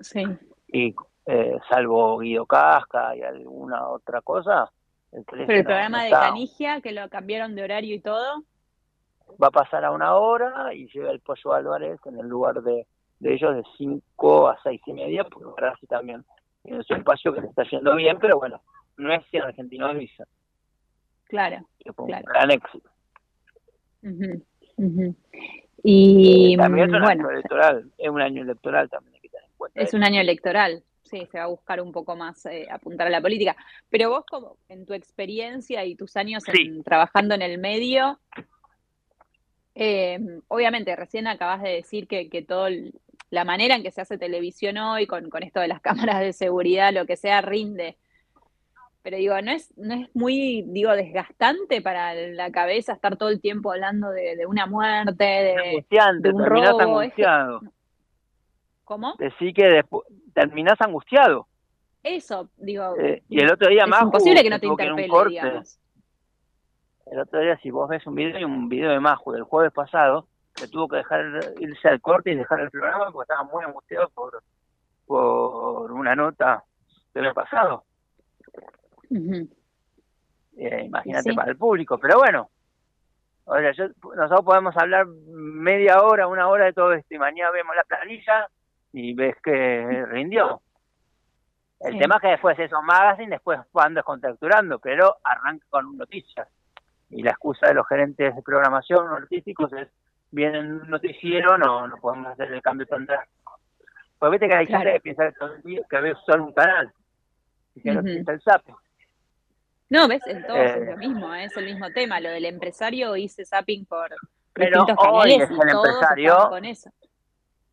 Sí. y eh, salvo Guido Casca y alguna otra cosa, el 13 Pero el no- programa no de. Canigia, que lo cambiaron de horario y todo, va a pasar a una hora y llega el Pollo Álvarez en el lugar de, de ellos de 5 a 6 y media, porque Brasil también tiene su espacio que le está yendo bien, pero bueno, no es si Argentino avisa, claro. que fue Claro. un gran éxito. Y Eh, también es un bueno, año electoral, es un año electoral también hay que tener en cuenta. es eso. un año electoral, sí, se va a buscar un poco más eh, apuntar a la política. Pero vos, como en tu experiencia y tus años en- trabajando en el medio, eh, obviamente recién acabas de decir que, que todo el- la manera en que se hace televisión hoy, con, con esto de las cámaras de seguridad, lo que sea, rinde. Pero digo, ¿no es, no es muy, digo, desgastante para la cabeza estar todo el tiempo hablando de, de una muerte, de, de un robo? Es. ¿Cómo? Decí que despu- terminás angustiado. Eso, digo. Eh, y el otro día es más imposible que no te interpele, corte. digamos. El otro día, si vos ves un video, hay un video de Maju del jueves pasado, que tuvo que dejar irse al corte y dejar el programa porque estaba muy angustiado por, por una nota del pasado. Eh, imagínate Sí. para el público, pero bueno. O sea, yo, nosotros podemos hablar media hora, una hora de todo esto y mañana vemos la planilla y ves que rindió. El Sí. tema es que después esos magazine después van descontracturando, pero arranca con noticias. Y la excusa de los gerentes de programación artísticos es, vienen un noticiero, no, no podemos hacer el cambio tan drástico. Pues viste que hay Claro. gente que piensa que todo el día- que ve solo un canal, y que no Ujú. piensa el zapping. No, ves, en todos Eh. es lo mismo, ¿eh? es el mismo tema. Lo del empresario hice zapping por Pero distintos hoy canales es y el todos empresario. con eso.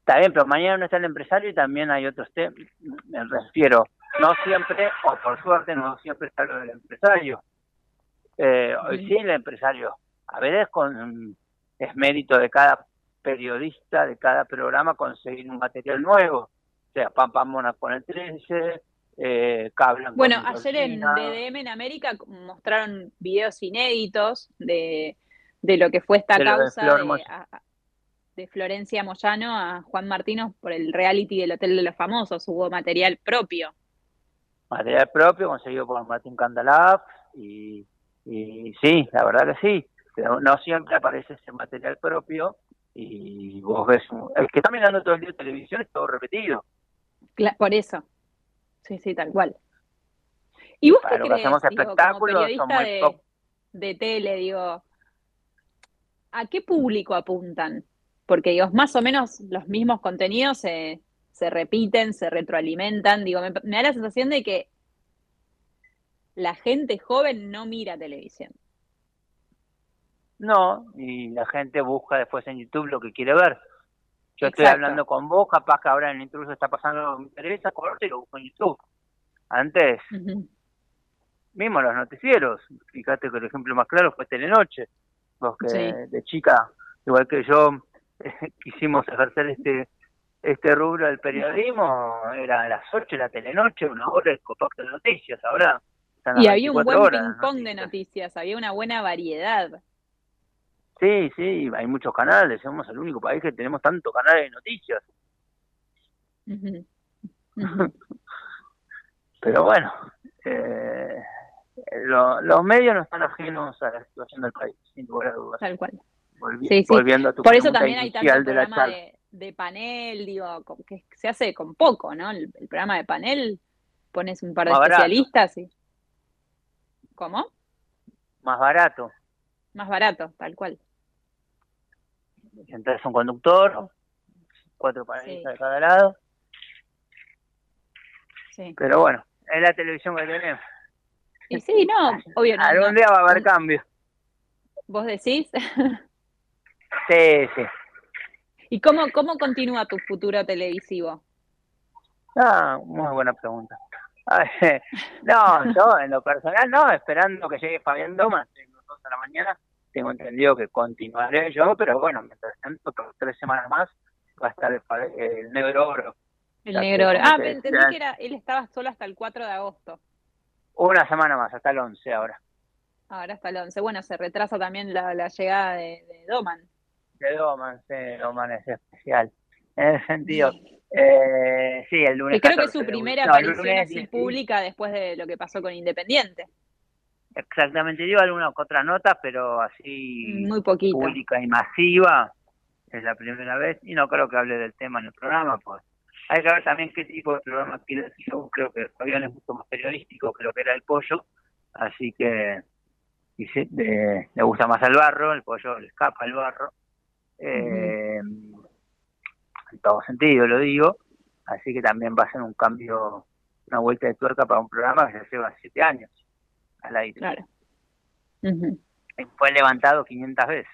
Está bien, pero mañana no está el empresario y también hay otros temas. Me refiero, no siempre, o por suerte, no siempre está lo del empresario. Eh, hoy sí el empresario. A veces con, es mérito de cada periodista, de cada programa, conseguir un material nuevo. O sea, Pam Pam Mona con el 13, eh, Cablan Bueno, con ayer en. DDM en América mostraron videos inéditos de, de lo que fue esta De lo de causa de, a- de Florencia Moyano a Juan Martino por el reality del Hotel de los Famosos. Hubo material propio. material propio conseguido por Martín Candalaf y, y sí, la verdad que sí, pero no siempre aparece ese material propio y vos ves, el que está mirando todo el día televisión es todo repetido. Por eso. Sí, sí, tal cual. ¿Y vos Para qué crees, hacemos digo, como espectáculos, periodista son muy de, de tele, digo, ¿a qué público apuntan? Porque, digo, más o menos los mismos contenidos se, se repiten, se retroalimentan. Digo, me, me da la sensación de que la gente joven no mira televisión. No, y la gente busca después en YouTube lo que quiere ver. Yo estoy hablando con vos, capaz que ahora en el intruso está pasando me interesa, corto y lo busco en YouTube. Antes, mismo los noticieros. Fíjate que el ejemplo más claro fue Telenoche. Los que Sí. de chica, igual que yo, quisimos ejercer este este rubro del periodismo, era a las 8 de la Telenoche, una hora el compacto de noticias. Ahora Y había un 24 buen ping-pong de noticias, había una buena variedad. Sí, sí, hay muchos canales. Somos el único país que tenemos tantos canales de noticias. Pero bueno, eh, lo- los medios no están ajenos a la situación del país, sin lugar a dudas. Tal cual. Volvi- Sí, sí. Volviendo a tu Por eso también hay tanto de programa de, de panel, digo, que se hace con poco, ¿no? El, el programa de panel, pones un par de Más barato. especialistas y... ¿Cómo? Más barato. Más barato, tal cual. Entras un conductor, cuatro panelistas de cada lado. Sí. Pero bueno, es la televisión que tenemos. Y sí, no, obvio, no, Algún no- día va a haber cambio. ¿Vos decís? Sí, sí. ¿Y cómo, cómo continúa tu futuro televisivo? Ah, muy buena pregunta. No, yo en lo personal no, esperando que llegue Fabián Domas en las de la mañana. Tengo entendido que continuaré yo, pero bueno, mientras tanto, por tres semanas más va a estar el, negro oro. El negro. oro. Ah, entendí que era, él estaba solo hasta el 4 de agosto. Una semana más, hasta el 11 ahora. Ahora hasta el 11. Bueno, se retrasa también la, la llegada de, de Doman. De Doman, Doman es especial. En ese sentido, eh, sí, el lunes. Que creo que es 14 su primera no, aparición lunes así 10, pública después de lo que pasó con Independiente. Exactamente, dio algunas otras notas, pero así Muy poquito. pública y masiva es la primera vez y no creo que hable del tema en el programa, pues hay que ver también qué tipo de programa quiere. Yo creo que Fabián es mucho más periodístico que lo que era el pollo, así que y eh, le gusta más al barro, el pollo le escapa al barro, eh, en todo sentido lo digo, así que también va a ser un cambio, una vuelta de tuerca para un programa que ya lleva siete años al aire. Claro. Fue levantado 500 veces.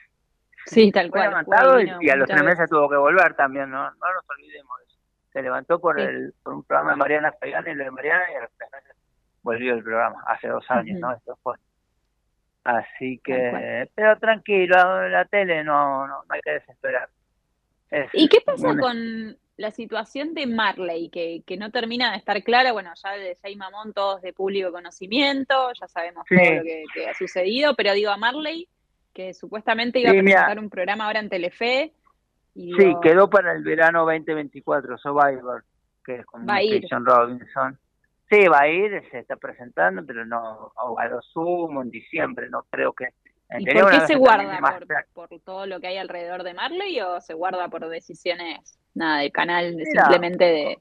Sí, tal Fue cual. levantado Fue, y, y a los tres meses tuvo que volver también, no, no nos olvidemos de eso. Se levantó por, Sí. el, por un programa de Mariana Fabián y lo de Mariana y a los tres meses volvió el programa, hace dos años. ¿no? Esto fue. Así que, pero tranquilo, la tele no, no, no hay que desesperar. Es ¿Y qué pasa con la situación de Marley, que, que no termina de estar clara? Bueno, ya de Jay Mamón todos de público conocimiento, ya sabemos Sí. todo lo que, que ha sucedido, pero digo a Marley, que supuestamente iba Sí, a mira. presentar un programa ahora en Telefe. Y Sí, digo, quedó para el verano 2024, Survivor, que es con. Jason Robinson. Sí, va a ir, se está presentando, pero no, o a lo sumo en diciembre, no creo que... ¿Y por qué se guarda? ¿Por, todo lo que hay alrededor de Marley o se guarda por decisiones, nada, del canal, de Mira. simplemente de...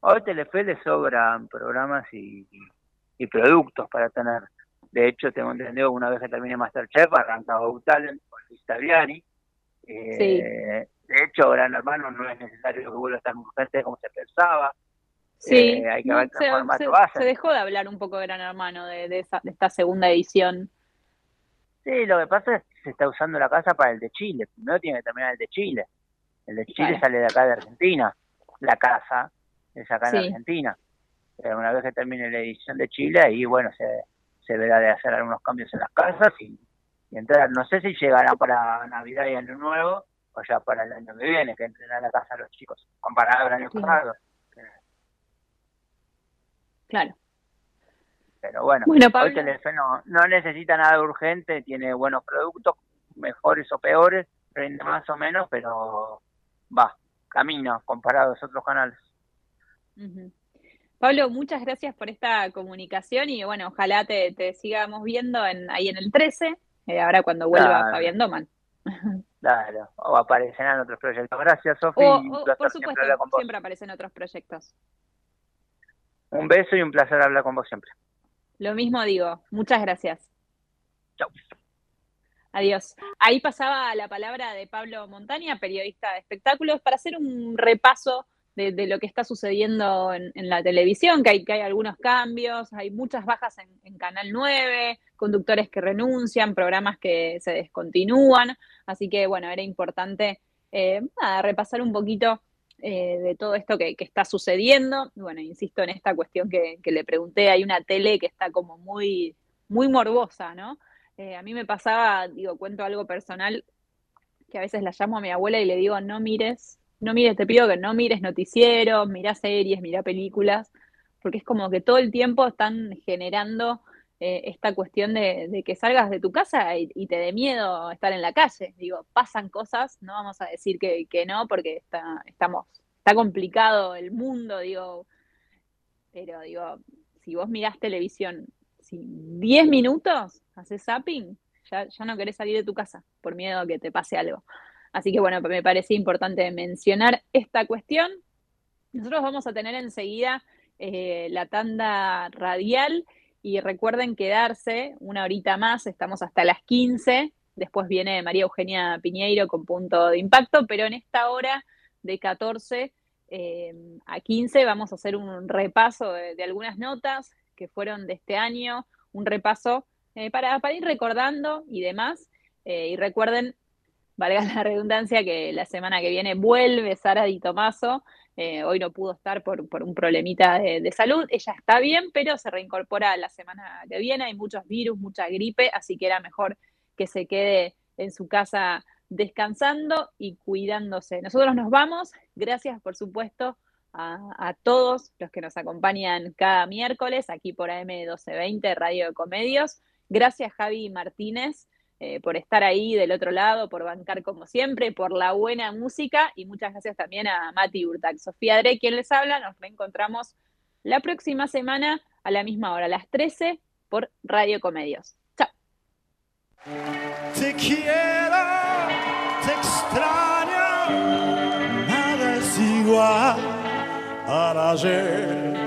Hoy Telefe le sobran programas y, y productos para tener. De hecho, tengo entendido que una vez que termine Masterchef, arranca Got Talent con Luis Tagliani. Eh, Sí. De hecho, Gran Hermano no es necesario que vuelva a estar con gente como se pensaba. Sí, Eh, hay que ver qué se, formato se- hacen. se dejó de hablar un poco de Gran Hermano, de, de esa- de esta segunda edición. Sí, lo que pasa es que se está usando la casa para el de Chile. Primero tiene que terminar el de Chile. El de Chile Claro. sale de acá de Argentina. La casa es acá en Sí. Argentina. Pero una vez que termine la edición de Chile, ahí, bueno, se, se verá de hacer algunos cambios en las casas y, y entrar. No sé si llegará para Navidad y Año Nuevo o ya para el año que viene, que entren a la casa los chicos, comparado al año Claro. pasado. Claro. Pero bueno, Bueno, hoy. Telefe no, necesita nada urgente, tiene buenos productos, mejores o peores, rinde más o menos, pero va, camina comparado a los otros canales. Pablo, muchas gracias por esta comunicación y bueno, ojalá te, te sigamos viendo en, ahí en el 13, eh, ahora cuando vuelva Claro. Fabián Doman. Claro, o aparecerán otros proyectos. Gracias, Sofi, por siempre supuesto, vos. siempre aparecen otros proyectos. Un beso y un placer hablar con vos siempre. Lo mismo digo, muchas gracias. Chau. Adiós. Ahí pasaba la palabra de Pablo Montaña, periodista de espectáculos, para hacer un repaso de, de lo que está sucediendo en, en la televisión, que hay, que hay algunos cambios, hay muchas bajas en, en Canal 9, conductores que renuncian, programas que se descontinúan, así que bueno, era importante eh, nada, repasar un poquito eh, de todo esto que, está sucediendo. Bueno, insisto en esta cuestión que, le pregunté, hay una tele que está como muy, muy morbosa, ¿no? Eh, a mí me pasaba, digo, cuento algo personal, que a veces la llamo a mi abuela y le digo, no mires, no mires, te pido que no mires noticieros, mira series, mira películas, porque es como que todo el tiempo están generando eh, esta cuestión de, que salgas de tu casa y, te dé miedo estar en la calle. Digo, pasan cosas, no vamos a decir que, no, porque está, estamos, está complicado el mundo, digo, pero digo, si vos mirás televisión, si 10 minutos haces zapping, ya, ya no querés salir de tu casa por miedo a que te pase algo. Así que bueno, me parecía importante mencionar esta cuestión. Nosotros vamos a tener enseguida eh, la tanda radial y recuerden quedarse una horita más, estamos hasta las 15. Después viene María Eugenia Piñeiro con punto de impacto, pero en esta hora de 14 eh, a 15 vamos a hacer un repaso de, algunas notas que fueron de este año, un repaso eh, para, para, ir recordando y demás. Eh, y recuerden, valga la redundancia, que la semana que viene vuelve Sara Di Tomaso. Eh, hoy no pudo estar por, por un problemita de, salud. Ella está bien, pero se reincorpora la semana que viene. Hay muchos virus, mucha gripe, así que era mejor que se quede en su casa descansando y cuidándose. Nosotros nos vamos. Gracias, por supuesto, a, a, todos los que nos acompañan cada miércoles aquí por AM1220 Radio de Comedios. Gracias Javi Martínez eh, por estar ahí del otro lado, por bancar como siempre, por la buena música y muchas gracias también a Mati Urtac. Sofía Dre, quien les habla, nos reencontramos la próxima semana a la misma hora, a las 13 por Radio Comedios. Chao. Te quiero, te extraño, nada es igual al ayer.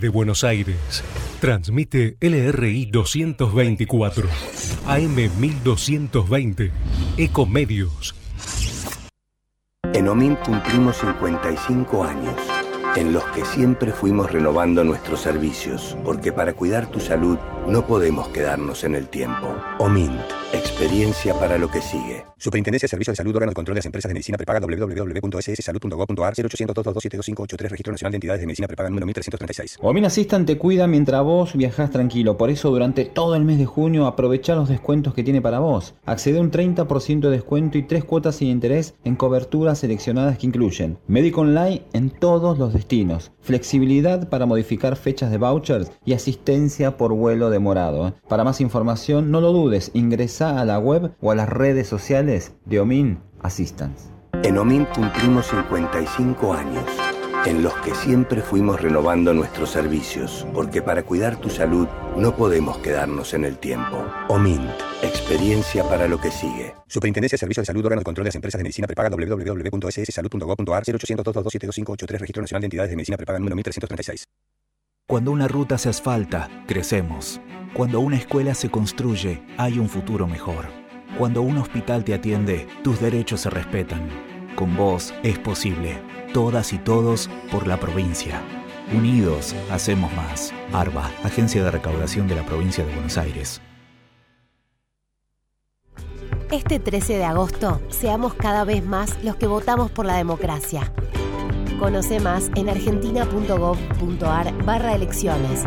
Desde Buenos Aires, transmite LRI 224, AM 1220, Ecomedios. En OMIN cumplimos 55 años, en los que siempre fuimos renovando nuestros servicios, porque para cuidar tu salud no podemos quedarnos en el tiempo. OMINT, experiencia para lo que sigue. Superintendencia de Servicios de Salud, órgano de control de las empresas de medicina prepaga www.sssalud.gov.ar 0800 Registro Nacional de Entidades de Medicina Prepaga número 1336. Omin Assistant te cuida mientras vos viajás tranquilo, por eso durante todo el mes de junio aprovecha los descuentos que tiene para vos. Accede a un 30% de descuento y tres cuotas sin interés en coberturas seleccionadas que incluyen médico online en todos los destinos, flexibilidad para modificar fechas de vouchers y asistencia por vuelo demorado. Para más información, no lo dudes, ingresa a la web o a las redes sociales de Omin Assistance. En OMIN cumplimos 55 años, en los que siempre fuimos renovando nuestros servicios, porque para cuidar tu salud no podemos quedarnos en el tiempo. OMIN, experiencia para lo que sigue. Superintendencia de Servicios de Salud, órgano de control de las empresas de medicina prepaga www.sssalud.gov.ar 0800 Registro Nacional de Entidades de Medicina Prepaga número 1336. Cuando una ruta se asfalta, crecemos. Cuando una escuela se construye, hay un futuro mejor. Cuando un hospital te atiende, tus derechos se respetan. Con vos es posible. Todas y todos por la provincia. Unidos, hacemos más. ARBA, Agencia de Recaudación de la Provincia de Buenos Aires. Este 13 de agosto, seamos cada vez más los que votamos por la democracia. Conoce más en argentina.gov.ar barra elecciones.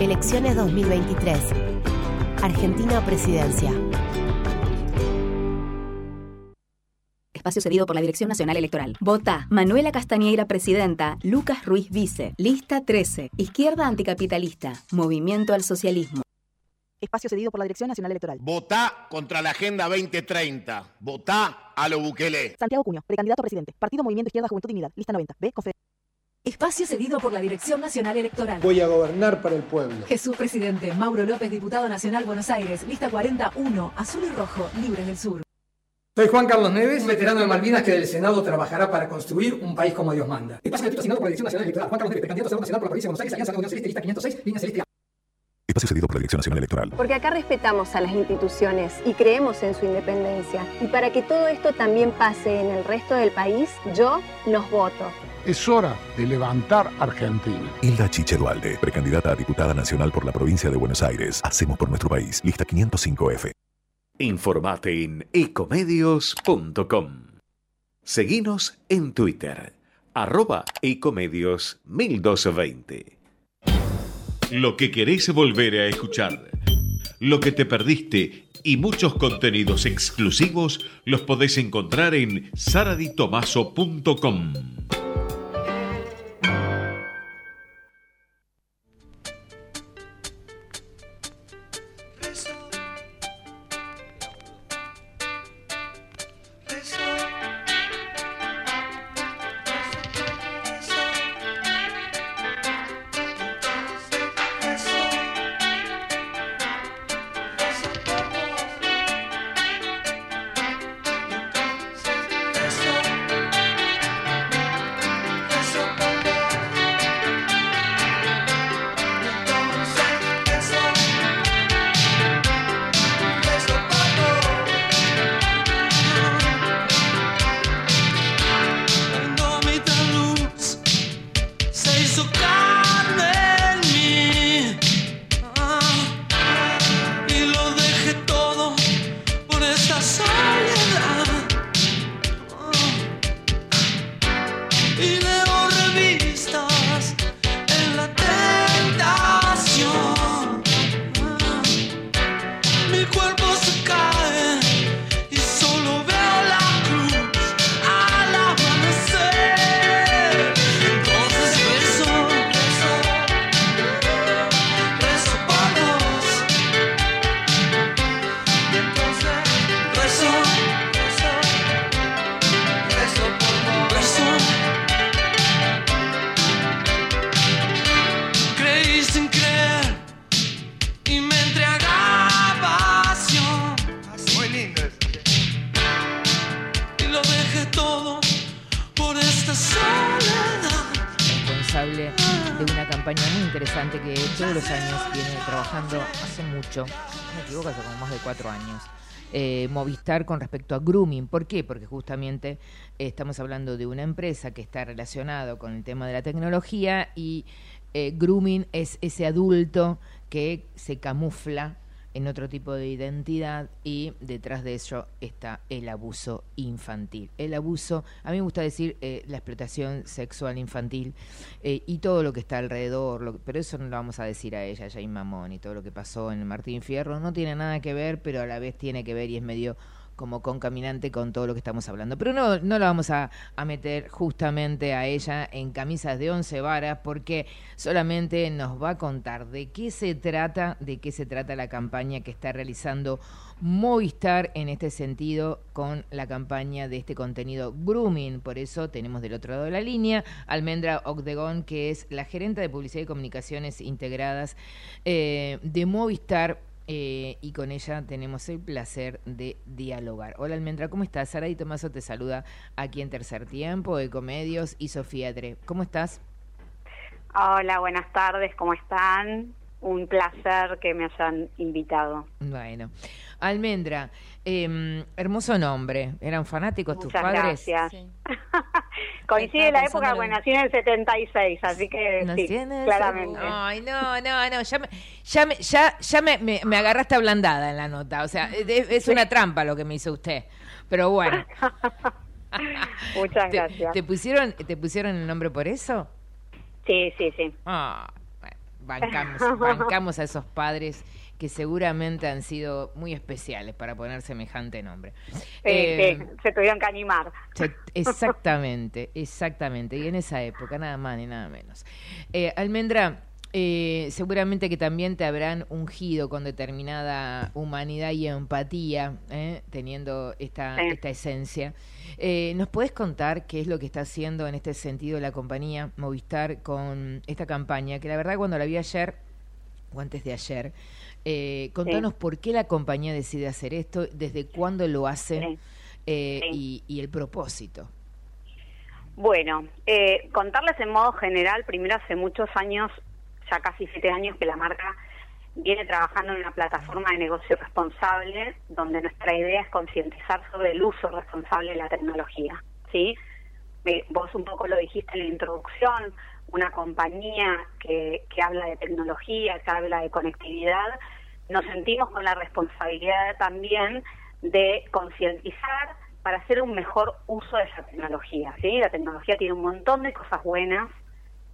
Elecciones 2023. Argentina Presidencia. Espacio cedido por la Dirección Nacional Electoral. Vota Manuela Castañeira, presidenta. Lucas Ruiz, vice. Lista 13. Izquierda anticapitalista. Movimiento al socialismo. Espacio cedido por la Dirección Nacional Electoral. Votá contra la Agenda 2030. Votá a lo Bukele. Santiago Cuño, precandidato a presidente. Partido Movimiento Izquierda Juventud Dignidad. Lista 90. B. Confe Espacio cedido por la Dirección Nacional Electoral. Voy a gobernar para el pueblo. Jesús Presidente. Mauro López, Diputado Nacional Buenos Aires. Lista 41. Azul y Rojo. Libres del Sur. Soy Juan Carlos Neves, un veterano de Malvinas que del Senado trabajará para construir un país como Dios manda. Espacio asignado por la Dirección Nacional Electoral. Juan Carlos Neves, precandidato a Senado Nacional por la provincia de Buenos Aires, Alianza Unión Celeste, lista 506, línea celeste A. Espacio cedido por la Dirección Nacional Electoral. Porque acá respetamos a las instituciones y creemos en su independencia. Y para que todo esto también pase en el resto del país, yo nos voto. Es hora de levantar Argentina. Hilda Chiche Dualde, precandidata a diputada nacional por la provincia de Buenos Aires. Hacemos por nuestro país. Lista 505F. Informate en ecomedios.com. Seguinos en Twitter, arroba ecomedios 1220. Lo que querés volver a escuchar, lo que te perdiste y muchos contenidos exclusivos los podés encontrar en saraditomaso.com. con respecto a grooming. ¿Por qué? Porque justamente eh, estamos hablando de una empresa que está relacionado con el tema de la tecnología y eh, grooming es ese adulto que se camufla en otro tipo de identidad y detrás de eso está el abuso infantil. El abuso, a mí me gusta decir eh, la explotación sexual infantil eh, y todo lo que está alrededor, lo- pero eso no lo vamos a decir a ella, Jane Mamón, y todo lo que pasó en Martín Fierro no tiene nada que ver, pero a la vez tiene que ver y es medio como concaminante con todo lo que estamos hablando. Pero no, no la vamos a, a meter justamente a ella en camisas de once varas porque solamente nos va a contar de qué se trata, de qué se trata la campaña que está realizando Movistar en este sentido con la campaña de este contenido grooming. Por eso tenemos del otro lado de la línea Almendra Ogdegón, que es la gerente de publicidad y comunicaciones integradas eh, de Movistar eh, y con ella tenemos el placer de dialogar. Hola Almendra, ¿cómo estás? Sara y Tomaso te saluda aquí en Tercer Tiempo, Ecomedios y Sofía Dre. ¿Cómo estás? Hola, buenas tardes, ¿cómo están? Un placer que me hayan invitado. Bueno, Almendra, eh, hermoso nombre. ¿Eran fanáticos tus padres? gracias. Coincide la época, bueno, nací en el 76, así que Nací sí, en el claramente. Ay, no, no, no, ya me, ya me, ya, ya me, me- me agarraste ablandada en la nota. O sea, es, es una trampa lo que me hizo usted. Pero bueno. Muchas ¿Te- gracias. ¿Te pusieron, te pusieron el nombre por eso? Sí, sí, sí. Ah, bueno, bancamos, bancamos a esos padres que seguramente han sido muy especiales para poner semejante nombre. Eh, sí, se tuvieron que animar. exactamente, exactamente. Y en esa época, nada más ni nada menos. Eh, Almendra, eh, seguramente que también te habrán ungido con determinada humanidad y empatía, ¿eh? teniendo esta, Sí. esta esencia. Eh, ¿Nos puedes contar qué es lo que está haciendo en este sentido la compañía Movistar con esta campaña? Que la verdad cuando la vi ayer, o antes de ayer, eh, contanos por qué la compañía decide hacer esto, desde cuándo lo hace eh, Y, y el propósito. Bueno, eh, contarles en modo general, primero hace muchos años, ya casi siete años, que la marca viene trabajando en una plataforma de negocio responsable, donde nuestra idea es concientizar sobre el uso responsable de la tecnología. ¿sí? Vos un poco lo dijiste en la introducción, una compañía que, que habla de tecnología, que habla de conectividad, nos sentimos con la responsabilidad también de concientizar para hacer un mejor uso de esa tecnología. ¿sí? La tecnología tiene un montón de cosas buenas,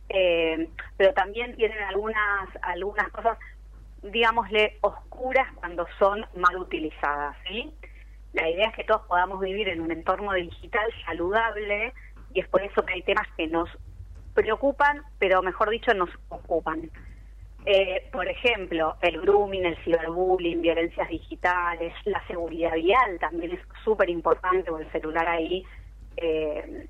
eh, pero también tienen algunas, algunas cosas, digámosle, oscuras cuando son mal utilizadas. ¿sí? La idea es que todos podamos vivir en un entorno digital saludable y es por eso que hay temas que nos preocupan, pero mejor dicho, nos ocupan. Eh, por ejemplo, el grooming, el ciberbullying, violencias digitales, la seguridad vial también es súper importante, porque el celular ahí eh,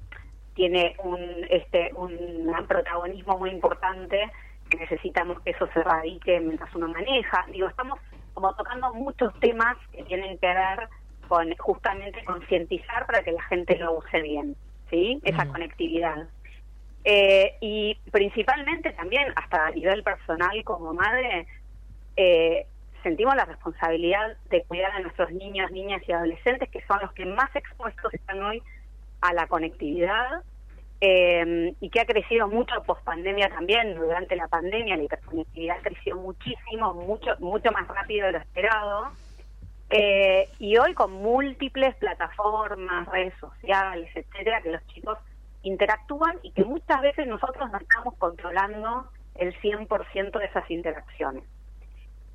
tiene un, este, un protagonismo muy importante que necesitamos que eso se erradique mientras uno maneja. Digo, estamos como tocando muchos temas que tienen que ver con justamente concientizar para que la gente lo use bien, ¿sí? Esa conectividad. Eh, y principalmente también, hasta a nivel personal como madre, eh, sentimos la responsabilidad de cuidar a nuestros niños, niñas y adolescentes, que son los que más expuestos están hoy a la conectividad eh, y que ha crecido mucho post pandemia también. Durante la pandemia la hiperconectividad creció muchísimo, mucho, mucho más rápido de lo esperado. Eh, y hoy con múltiples plataformas, redes sociales, etcétera, que los chicos interactúan y que muchas veces nosotros no estamos controlando el 100% de esas interacciones.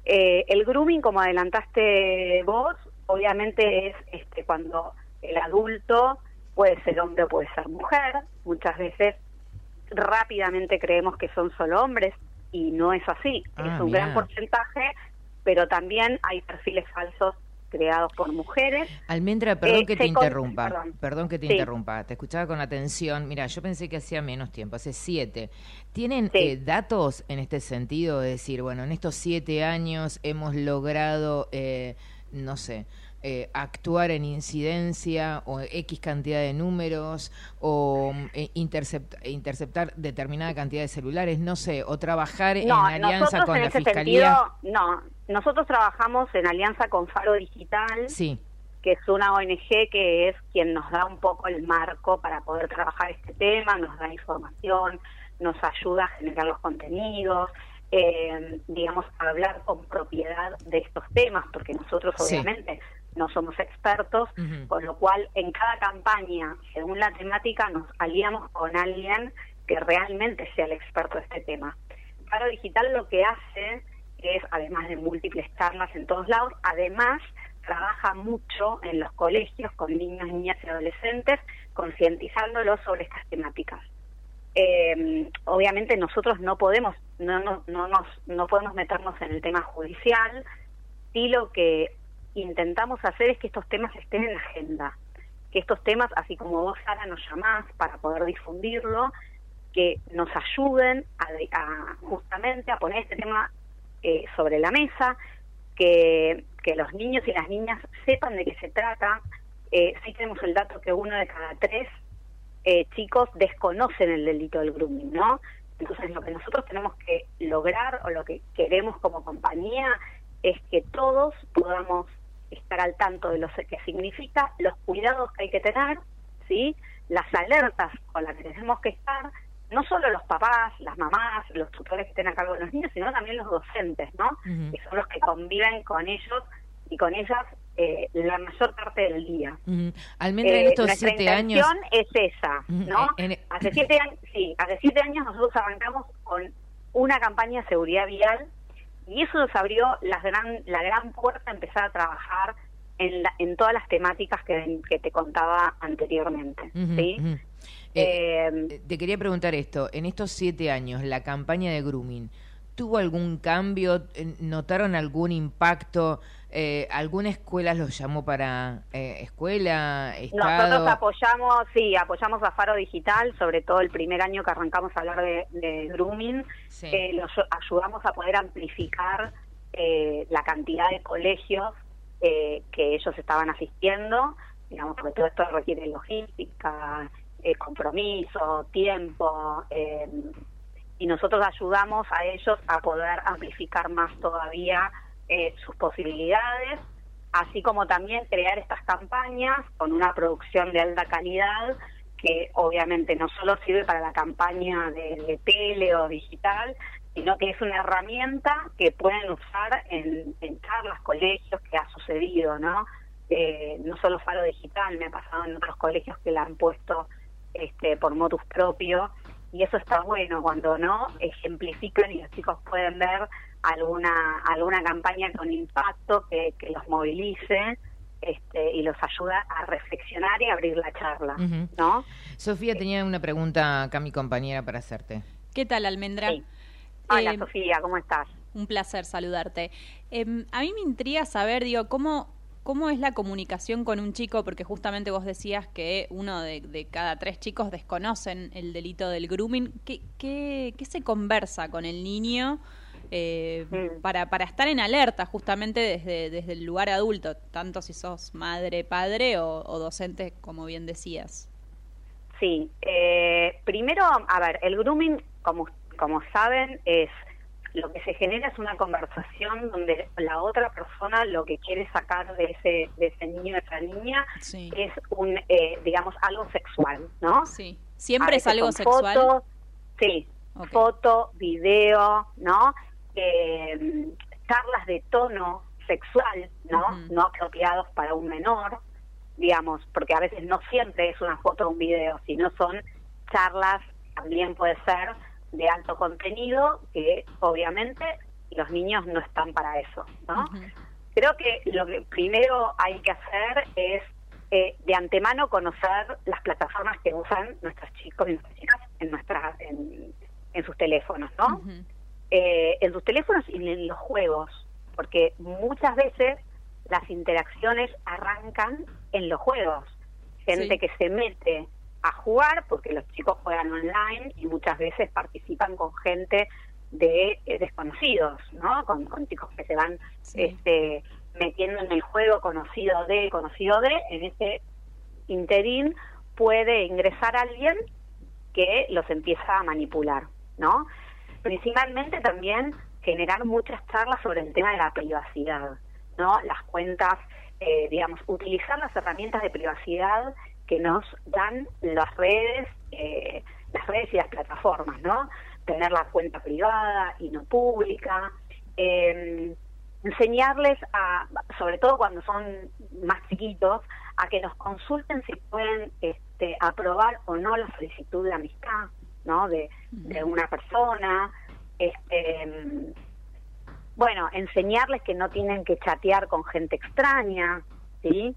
Eh, el grooming, como adelantaste vos, obviamente es este, cuando el adulto puede ser hombre o puede ser mujer. Muchas veces rápidamente creemos que son solo hombres y no es así. Ah, es un mirá. gran porcentaje, pero también hay perfiles falsos creados por mujeres. Almendra, perdón Eh, que te interrumpa. perdón. Perdón que te Sí. interrumpa. Te escuchaba con atención. Mira, yo pensé que hacía menos tiempo, hace siete. ¿Tienen eh, datos en este sentido? Es decir, bueno, en estos siete años hemos logrado, eh, no sé, eh, actuar en incidencia o X cantidad de números o eh, intercept- interceptar determinada cantidad de celulares, no sé, o trabajar en No, alianza nosotros con en la ese Fiscalía. sentido, no. Nosotros trabajamos en alianza con Faro Digital, Sí. que es una ONG que es quien nos da un poco el marco para poder trabajar este tema, nos da información, nos ayuda a generar los contenidos, eh, digamos, a hablar con propiedad de estos temas, porque nosotros Sí. obviamente no somos expertos, con lo cual en cada campaña, según la temática, nos aliamos con alguien que realmente sea el experto de este tema. Faro Digital lo que hace es, además de múltiples charlas en todos lados, además trabaja mucho en los colegios con niños, niñas y adolescentes, concientizándolos sobre estas temáticas. Eh, obviamente nosotros no podemos, no, no, no, nos, no podemos meternos en el tema judicial, sí lo que intentamos hacer es que estos temas estén en la agenda, que estos temas, así como vos, Sara, nos llamás para poder difundirlo, que nos ayuden a, a justamente a poner este tema eh, sobre la mesa, que, que los niños y las niñas sepan de qué se trata. Eh, sí tenemos el dato que uno de cada tres eh, chicos desconocen el delito del grooming, ¿no? Entonces lo que nosotros tenemos que lograr o lo que queremos como compañía es que todos podamos estar al tanto de lo que significa, los cuidados que hay que tener, ¿sí? Las alertas con las que tenemos que estar, no solo los papás, las mamás, los tutores que estén a cargo de los niños, sino también los docentes, ¿no? Que son los que conviven con ellos y con ellas eh, la mayor parte del día. Ujú. Almendra, en Eh, estos nuestra siete años... es esa, ¿no? en- en- Hace siete años, sí, hace siete años nosotros arrancamos con una campaña de seguridad vial y eso nos abrió la gran, la gran puerta a empezar a trabajar en, la- en todas las temáticas que, que te contaba anteriormente, ¿sí? Ujú. Eh, te quería preguntar esto, en estos siete años, la campaña de grooming, ¿tuvo algún cambio? Eh, ¿Notaron algún impacto? Eh, ¿Alguna escuela los llamó para eh, escuela, Nosotros apoyamos, sí, apoyamos a Faro Digital, sobre todo el primer año que arrancamos a hablar de, de grooming, Sí. eh, los ayudamos a poder amplificar eh, la cantidad de colegios eh, que ellos estaban asistiendo, digamos, porque todo esto requiere logística, eh, compromiso, tiempo, eh, y nosotros ayudamos a ellos a poder amplificar más todavía eh, sus posibilidades, así como también crear estas campañas con una producción de alta calidad que obviamente no solo sirve para la campaña de, tele o digital, sino que es una herramienta que pueden usar en, en charlas, colegios, que ha sucedido, ¿no? Eh, no solo Faro Digital, me ha pasado en otros colegios que la han puesto este, por motus propio, y eso está bueno cuando no ejemplifican y los chicos pueden ver alguna alguna campaña con impacto que, que los movilice este, y los ayuda a reflexionar y abrir la charla. ¿no? Sofía tenía una pregunta acá mi compañera para hacerte. ¿Qué tal, Almendra? Hola, Eh, Sofía, ¿cómo estás? Un placer saludarte. Em, a mí me intriga saber, digo, cómo, cómo es la comunicación con un chico, porque justamente vos decías que uno de, de cada tres chicos desconocen el delito del grooming. ¿Qué, qué, qué se conversa con el niño eh, Mm. para, para estar en alerta justamente desde, desde el lugar adulto, tanto si sos madre, padre o, o docente, como bien decías? Sí, eh, primero, a ver, el grooming, como, como saben, es lo que se genera es una conversación donde la otra persona lo que quiere sacar de ese, de ese niño, de esa niña, es un, eh, digamos, algo sexual, ¿no? Sí. ¿Siempre es algo sexual? fotos, sí, foto, video, ¿no? Eh, charlas de tono sexual, ¿no? No apropiados para un menor, digamos, porque a veces no siempre es una foto o un video, sino son charlas, también puede ser de alto contenido, que obviamente los niños no están para eso, ¿no? Creo que lo que primero hay que hacer es eh, de antemano conocer las plataformas que usan nuestros chicos y nuestras chicas en, nuestras en, en sus teléfonos, ¿no? Eh, en sus teléfonos y en los juegos, porque muchas veces las interacciones arrancan en los juegos. Gente Sí. que se mete a jugar, porque los chicos juegan online y muchas veces participan con gente de eh, desconocidos, ¿no? Con, con chicos que se van este, metiendo en el juego conocido de, conocido de, en ese interín puede ingresar alguien que los empieza a manipular, ¿no? Principalmente también generar muchas charlas sobre el tema de la privacidad, ¿no? Las cuentas, eh, digamos, utilizar las herramientas de privacidad que nos dan las redes, eh, las redes y las plataformas, ¿no? Tener la cuenta privada y no pública, eh, enseñarles a, sobre todo cuando son más chiquitos, a que nos consulten si pueden este, aprobar o no la solicitud de amistad, ¿no? De, de una persona, este, bueno, enseñarles que no tienen que chatear con gente extraña, ¿sí?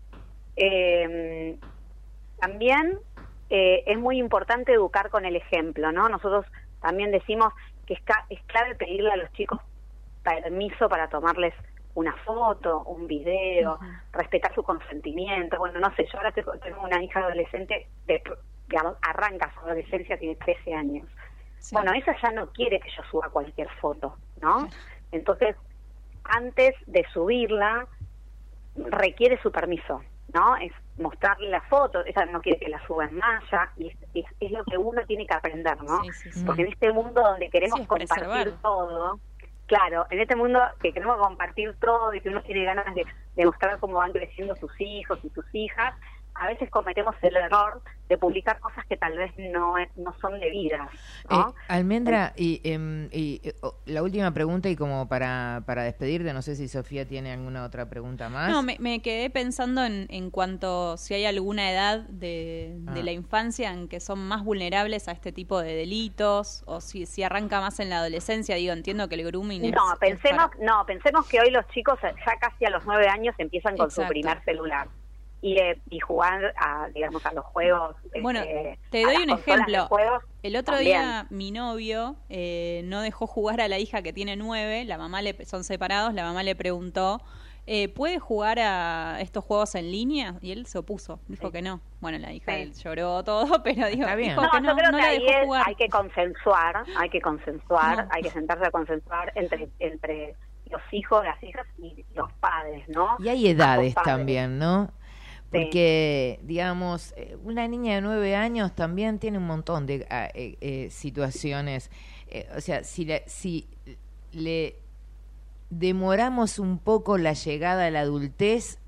Eh, también eh, es muy importante educar con el ejemplo, ¿no? Nosotros también decimos que es, ca- es clave pedirle a los chicos permiso para tomarles una foto, un video, respetar su consentimiento. Bueno, no sé, yo ahora tengo, tengo una hija adolescente, de, digamos, arranca su adolescencia, tiene 13 años. Bueno, ella ya no quiere que yo suba cualquier foto, ¿no? Entonces, antes de subirla, requiere su permiso, ¿no? Es mostrarle la foto, ella no quiere que la suba en malla, y es, es, es lo que uno tiene que aprender, ¿no? Porque en este mundo donde queremos compartir preservar. todo, claro, en este mundo que queremos compartir todo y que uno tiene ganas de, de mostrar cómo van creciendo sus hijos y sus hijas, a veces cometemos el error de publicar cosas que tal vez no, es- no son debidas, ¿no? Eh, Almendra, y, em, y, eh, oh, la última pregunta y como para, para despedirte, no sé si Sofía tiene alguna otra pregunta más. No, me, me quedé pensando en, en cuanto si hay alguna edad de, de Ah. la infancia en que son más vulnerables a este tipo de delitos o si, si arranca más en la adolescencia. Digo, entiendo que el grooming es... No, es pensemos, para- no, pensemos que hoy los chicos ya casi a los nueve años empiezan con su primer celular y, eh, y jugar a, digamos, a los juegos. Bueno, este, te doy un ejemplo. juegos El otro también. día mi novio eh, no dejó jugar a la hija que tiene nueve, la mamá le son separados, la mamá le preguntó, eh, ¿puede jugar a estos juegos en línea? Y él se opuso, dijo que no. Bueno, la hija Sí. él lloró todo, pero dijo, dijo No, que yo no, creo no que la ahí dejó es- jugar. hay que consensuar, hay que consensuar, No. hay que sentarse a consensuar entre, entre los hijos, las hijas y los padres, ¿no? Y hay edades también, ¿no? Porque, digamos, eh, una niña de nueve años también tiene un montón de ah, eh, eh, situaciones. Eh, o sea, si le, si le demoramos un poco la llegada a la adultez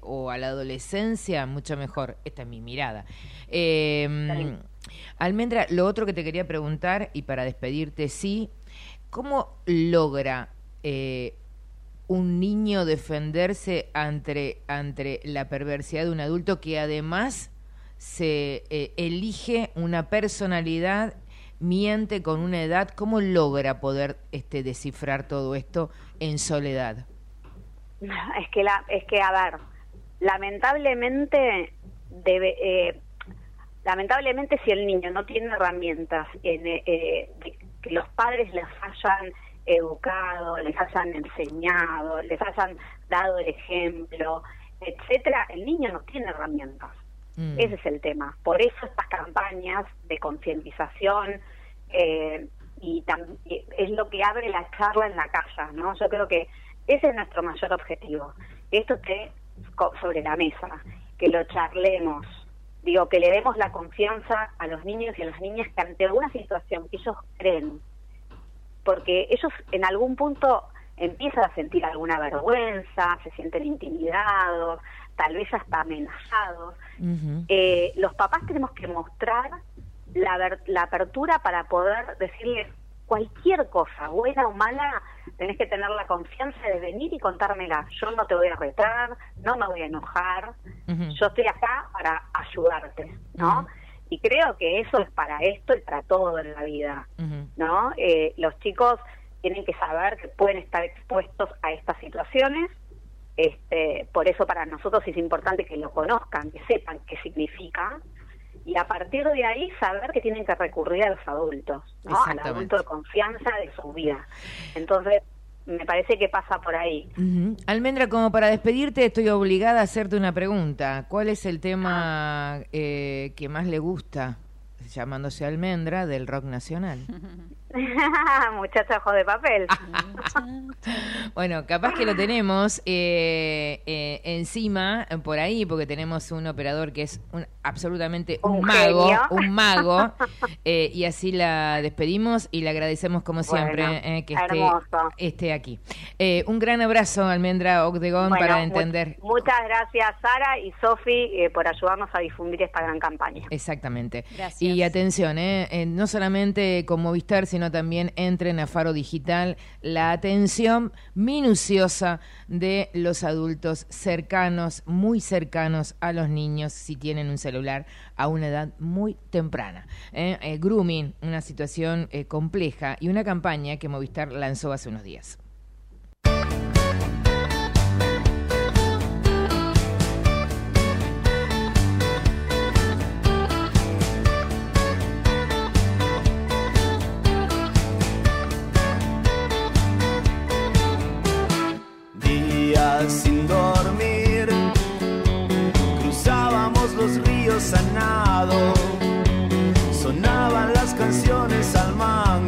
o a la adolescencia, mucho mejor. Esta es mi mirada. Eh, Almendra, lo otro que te quería preguntar, y para despedirte, sí, ¿cómo logra eh, un niño defenderse ante, ante la perversidad de un adulto que además se eh, elige una personalidad, miente con una edad? ¿Cómo logra poder este, descifrar todo esto en soledad? Es que, la, es que a ver, lamentablemente, debe, eh, lamentablemente si el niño no tiene herramientas en, eh, eh, que los padres les hayan educado, les hayan enseñado, les hayan dado el ejemplo, etcétera, el niño no tiene herramientas. Mm. Ese es el tema. Por eso estas campañas de concientización eh, y es lo que abre la charla en la casa, ¿no? Yo creo que ese es nuestro mayor objetivo. Que esto esté sobre la mesa, que lo charlemos, digo, que le demos la confianza a los niños y a las niñas que ante alguna situación que ellos creen, porque ellos en algún punto empiezan a sentir alguna vergüenza, se sienten intimidados, tal vez hasta amenazados. Eh, los papás tenemos que mostrar la, la apertura para poder decirles cualquier cosa, buena o mala, tenés que tener la confianza de venir y contármela. Yo no te voy a retar, no me voy a enojar, yo estoy acá para ayudarte, ¿no? Y creo que eso es para esto y para todo en la vida, ¿no? Eh, los chicos tienen que saber que pueden estar expuestos a estas situaciones, este, por eso para nosotros es importante que lo conozcan, que sepan qué significa, y a partir de ahí saber que tienen que recurrir a los adultos, ¿no? al adulto de confianza de su vida. Entonces, me parece que pasa por ahí. Almendra, como para despedirte, estoy obligada a hacerte una pregunta. ¿Cuál es el tema eh, que más le gusta, llamándose Almendra, del rock nacional? Muchacho ojos de papel. Bueno, capaz que lo tenemos eh, eh, encima, por ahí, porque tenemos un operador que es un, absolutamente un, Un mago, genio. un mago, eh, y así la despedimos y le agradecemos como siempre Bueno, eh, que esté, aquí. Eh, un gran abrazo, Almendra Ocdegón, Bueno, para mu- entender. muchas gracias, Sara y Sofi, eh, por ayudarnos a difundir esta gran campaña. Exactamente. Gracias. Y atención, ¿eh? Eh, no solamente con Movistar, sino también entren a Faro Digital, la atención minuciosa de los adultos cercanos, muy cercanos a los niños, si tienen un celular a una edad muy temprana. ¿eh? Eh, grooming, una situación eh, compleja y una campaña que Movistar lanzó hace unos días. Sin dormir. Cruzábamos los ríos a sonaban las canciones al mango,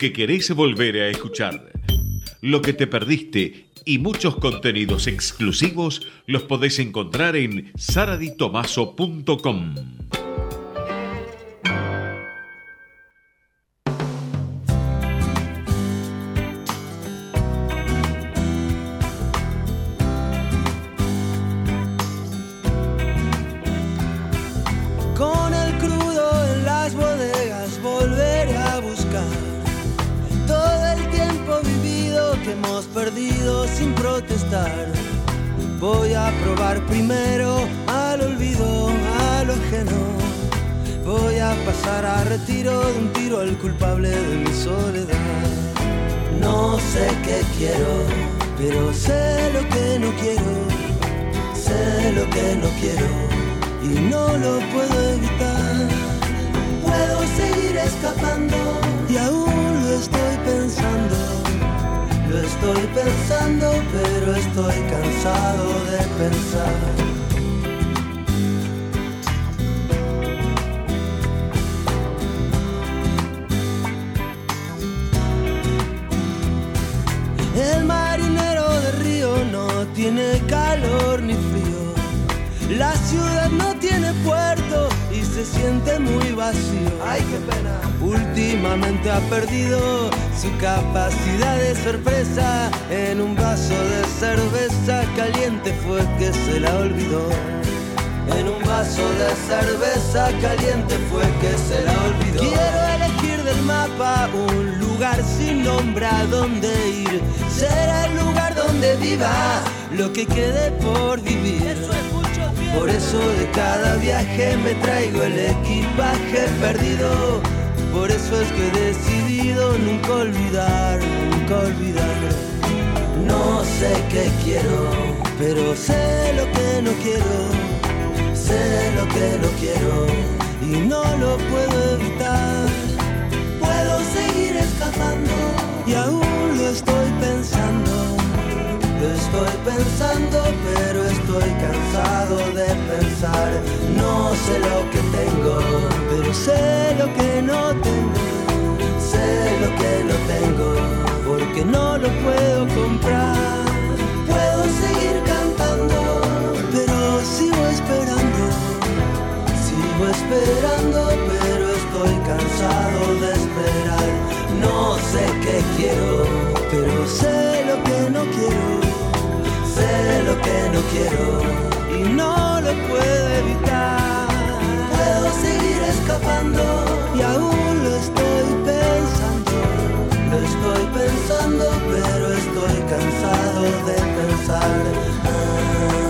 que querés volver a escuchar. Lo que te perdiste y muchos contenidos exclusivos los podés encontrar en saraditomaso.com. de cada viaje me traigo el equipaje perdido. Por eso es que he decidido nunca olvidar, nunca olvidar. No sé qué quiero, pero sé lo que no quiero. Sé lo que no quiero y no lo puedo evitar. Puedo seguir escapando y aún lo estoy pensando. Estoy pensando, pero estoy cansado de pensar. No sé lo que tengo, pero sé lo que no tengo. Sé lo que no tengo, porque no lo puedo comprar. Puedo seguir cantando, pero sigo esperando. Sigo esperando, pero estoy cansado de esperar. No sé qué quiero, pero sé lo que no quiero. Sé lo que no quiero y no lo puedo evitar. Puedo seguir escapando y aún lo estoy pensando. Lo estoy pensando, pero estoy cansado de pensar. Vamos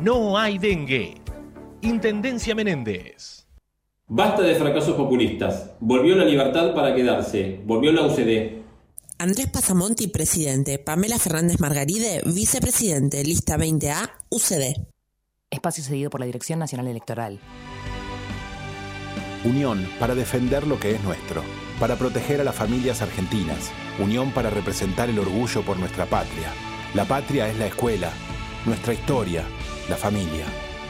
no hay dengue. Intendencia Menéndez. Basta de fracasos populistas. Volvió la libertad para quedarse. Volvió la UCD. Andrés Pasamonti, presidente. Pamela Fernández Margaride, vicepresidente. Lista 20A, UCD. Espacio cedido por la Dirección Nacional Electoral. Unión para defender lo que es nuestro, para proteger a las familias argentinas, unión para representar el orgullo por nuestra patria. La patria es la escuela, nuestra historia, la familia,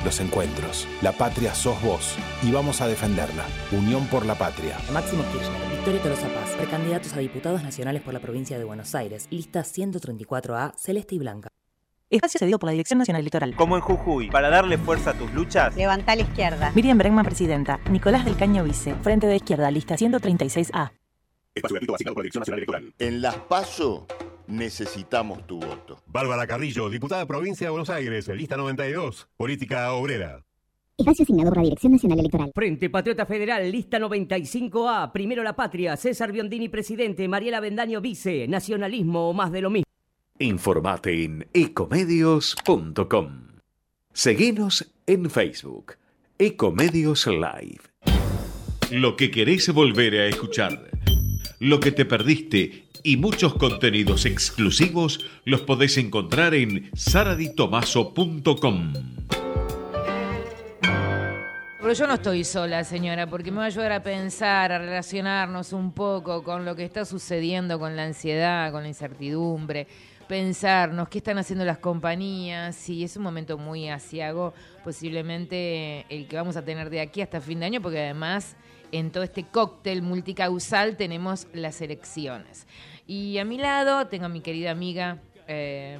los encuentros. La patria sos vos y vamos a defenderla. Unión por la patria. Máximo Kirchner, Victoria Tolosa Paz, precandidatos a diputados nacionales por la provincia de Buenos Aires, lista 134A, celeste y blanca. Espacio cedido por la Dirección Nacional Electoral. Como en Jujuy, para darle fuerza a tus luchas. Levanta a la izquierda. Miriam Bregman, presidenta. Nicolás del Caño, vice. Frente de Izquierda, lista 136A. Espacio gratuito asignado por la Dirección Nacional Electoral. En Las PASO necesitamos tu voto. Bárbara Carrillo, diputada provincia de Buenos Aires, lista 92, política obrera. Espacio asignado por la Dirección Nacional Electoral. Frente Patriota Federal, lista 95A, Primero la Patria, César Biondini, presidente, Mariela Bendaño, vice, Nacionalismo o más de lo mismo. Informate en ecomedios.com. Seguinos en Facebook, Ecomedios Live. Lo que querés volver a escuchar, lo que te perdiste y muchos contenidos exclusivos los podés encontrar en saraditomaso.com. Pero yo no estoy sola, señora, porque me va a ayudar a pensar, a relacionarnos un poco con lo que está sucediendo con la ansiedad, con la incertidumbre, pensarnos qué están haciendo las compañías, y es un momento muy asiago, posiblemente el que vamos a tener de aquí hasta fin de año, porque además en todo este cóctel multicausal tenemos las elecciones. Y a mi lado tengo a mi querida amiga eh,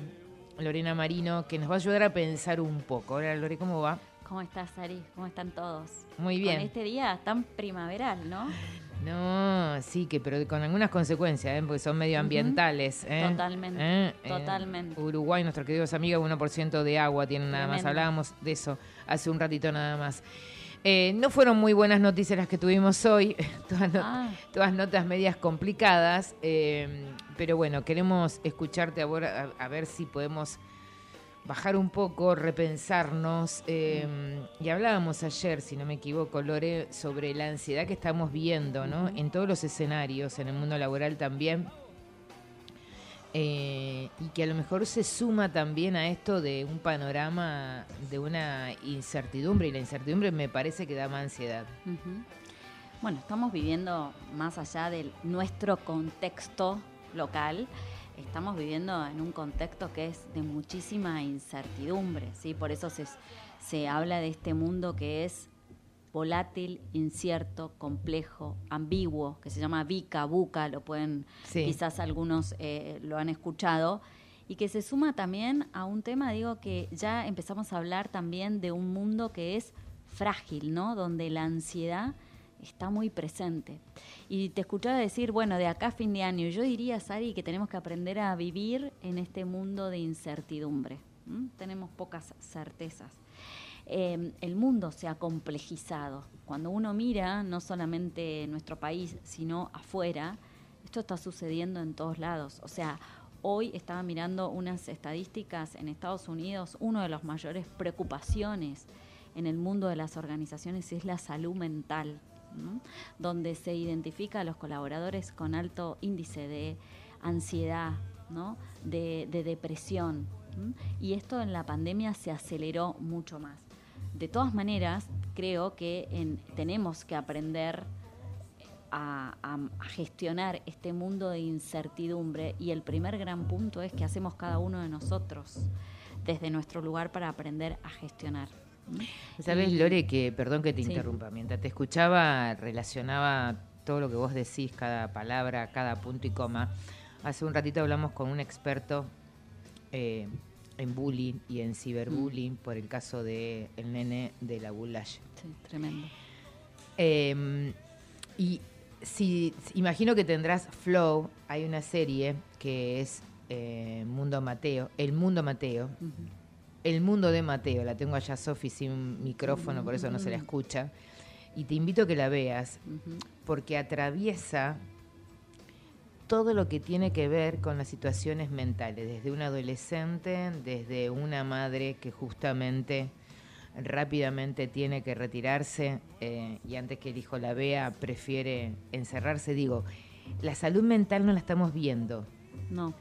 Lorena Marino, que nos va a ayudar a pensar un poco. Hola Lore, ¿cómo va? ¿Cómo estás, Sari? ¿Cómo están todos? Muy bien. Con este día tan primaveral, ¿no? No, sí, que pero con algunas consecuencias, ¿eh? porque son medioambientales. ¿eh? Totalmente, ¿Eh? Eh, totalmente. Uruguay, nuestros queridos amigos, 1% de agua tienen nada más. Hablábamos de eso hace un ratito nada más. Eh, no fueron muy buenas noticias las que tuvimos hoy, todas, Ah. todas notas medias complicadas, eh, pero bueno, queremos escucharte ahora a, a ver si podemos bajar un poco, repensarnos. eh, y hablábamos ayer, si no me equivoco, Lore, sobre la ansiedad que estamos viendo, ¿no? En todos los escenarios, en el mundo laboral también. Eh, y que a lo mejor se suma también a esto de un panorama de una incertidumbre, y la incertidumbre me parece que da más ansiedad. Bueno, estamos viviendo más allá de nuestro contexto local, estamos viviendo en un contexto que es de muchísima incertidumbre, ¿sí? Por eso se, se habla de este mundo que es volátil, incierto, complejo, ambiguo, que se llama VICA, buca, lo pueden, Sí. quizás algunos eh, lo han escuchado, y que se suma también a un tema, digo, que ya empezamos a hablar también de un mundo que es frágil, ¿no? Donde la ansiedad está muy presente. Y te escuchaba decir, bueno, de acá a fin de año, yo diría, Sari, que tenemos que aprender a vivir en este mundo de incertidumbre. Tenemos pocas certezas. Eh, el mundo se ha complejizado. Cuando uno mira, no solamente nuestro país, sino afuera, esto está sucediendo en todos lados. O sea, hoy estaba mirando unas estadísticas en Estados Unidos, una de las mayores preocupaciones en el mundo de las organizaciones es la salud mental, donde se identifica a los colaboradores con alto índice de ansiedad, de, de depresión. Y esto en la pandemia se aceleró mucho más. De todas maneras, creo que en- tenemos que aprender a, a- a gestionar este mundo de incertidumbre y el primer gran punto es que hacemos cada uno de nosotros desde nuestro lugar para aprender a gestionar. Sabes, Lore, que perdón que te Sí. interrumpa, mientras te escuchaba, relacionaba todo lo que vos decís, cada palabra, cada punto y coma. Hace un ratito hablamos con un experto eh, en bullying y en ciberbullying por el caso de el nene de la Bulash. Sí, tremendo. Eh, y si imagino que tendrás Flow, hay una serie que es eh, Mundo Mateo, El Mundo Mateo. El mundo de Mateo, la tengo allá Sofi sin micrófono, por eso no se la escucha. Y te invito a que la veas, porque atraviesa todo lo que tiene que ver con las situaciones mentales, desde un adolescente, desde una madre que justamente rápidamente tiene que retirarse eh, y antes que el hijo la vea prefiere encerrarse. Digo, la salud mental no la estamos viendo. No.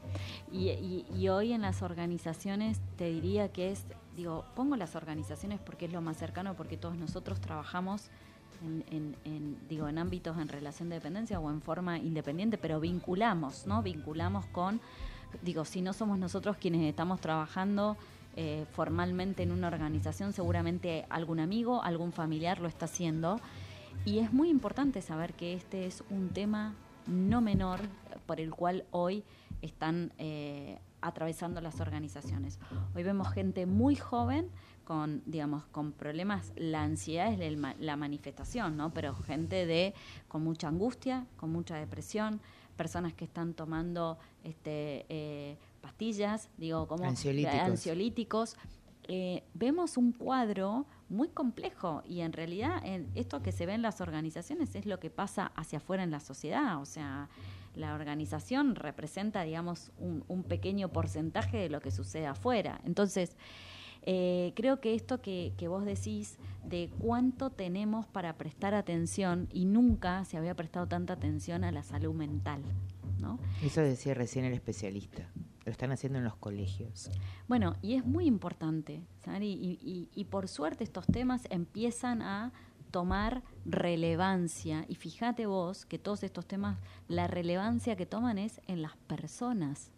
Y, y- y hoy en las organizaciones te diría que es digo, pongo las organizaciones porque es lo más cercano, porque todos nosotros trabajamos en, en- en, digo, en ámbitos en relación de dependencia o en forma independiente, pero vinculamos, ¿no? Vinculamos con, digo, si no somos nosotros quienes estamos trabajando eh, formalmente en una organización, seguramente algún amigo, algún familiar lo está haciendo. Y es muy importante saber que este es un tema no menor por el cual hoy están eh, atravesando las organizaciones. Hoy vemos gente muy joven con, digamos, con problemas, la ansiedad es la manifestación, ¿no? Pero gente de con mucha angustia, con mucha depresión, personas que están tomando este, eh, pastillas, digo, como Ansiolíticos. ansiolíticos. Eh, vemos un cuadro muy complejo y en realidad en esto que se ve en las organizaciones es lo que pasa hacia afuera en la sociedad, o sea, la organización representa, digamos, un, un pequeño porcentaje de lo que sucede afuera. Entonces, eh, creo que esto que, que vos decís de cuánto tenemos para prestar atención y nunca se había prestado tanta atención a la salud mental, ¿no? Eso decía recién el especialista. Lo están haciendo en los colegios. Bueno, y es muy importante, Sari, y, y- y por suerte estos temas empiezan a tomar relevancia. Y fíjate vos que todos estos temas, la relevancia que toman es en las personas.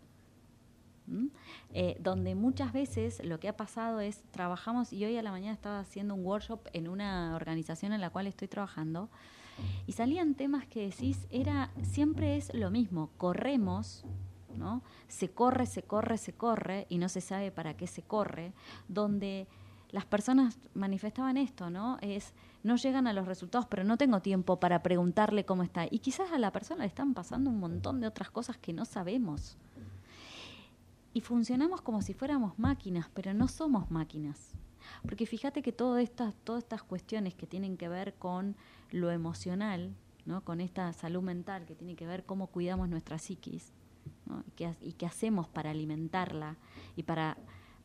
Eh, donde muchas veces lo que ha pasado es, trabajamos, y hoy a la mañana estaba haciendo un workshop en una organización en la cual estoy trabajando, y salían temas que decís, era, siempre es lo mismo, corremos, ¿no? Se corre, se corre, se corre y no se sabe para qué se corre, donde las personas manifestaban esto, ¿no? Es no llegan a los resultados, pero no tengo tiempo para preguntarle cómo está. Y quizás a la persona le están pasando un montón de otras cosas que no sabemos. Y funcionamos como si fuéramos máquinas, pero no somos máquinas. Porque fíjate que todo estas, todas estas cuestiones que tienen que ver con lo emocional, ¿no? con esta salud mental, que tiene que ver cómo cuidamos nuestra psiquis, ¿no? y, qué, ha- y qué hacemos para alimentarla, y para,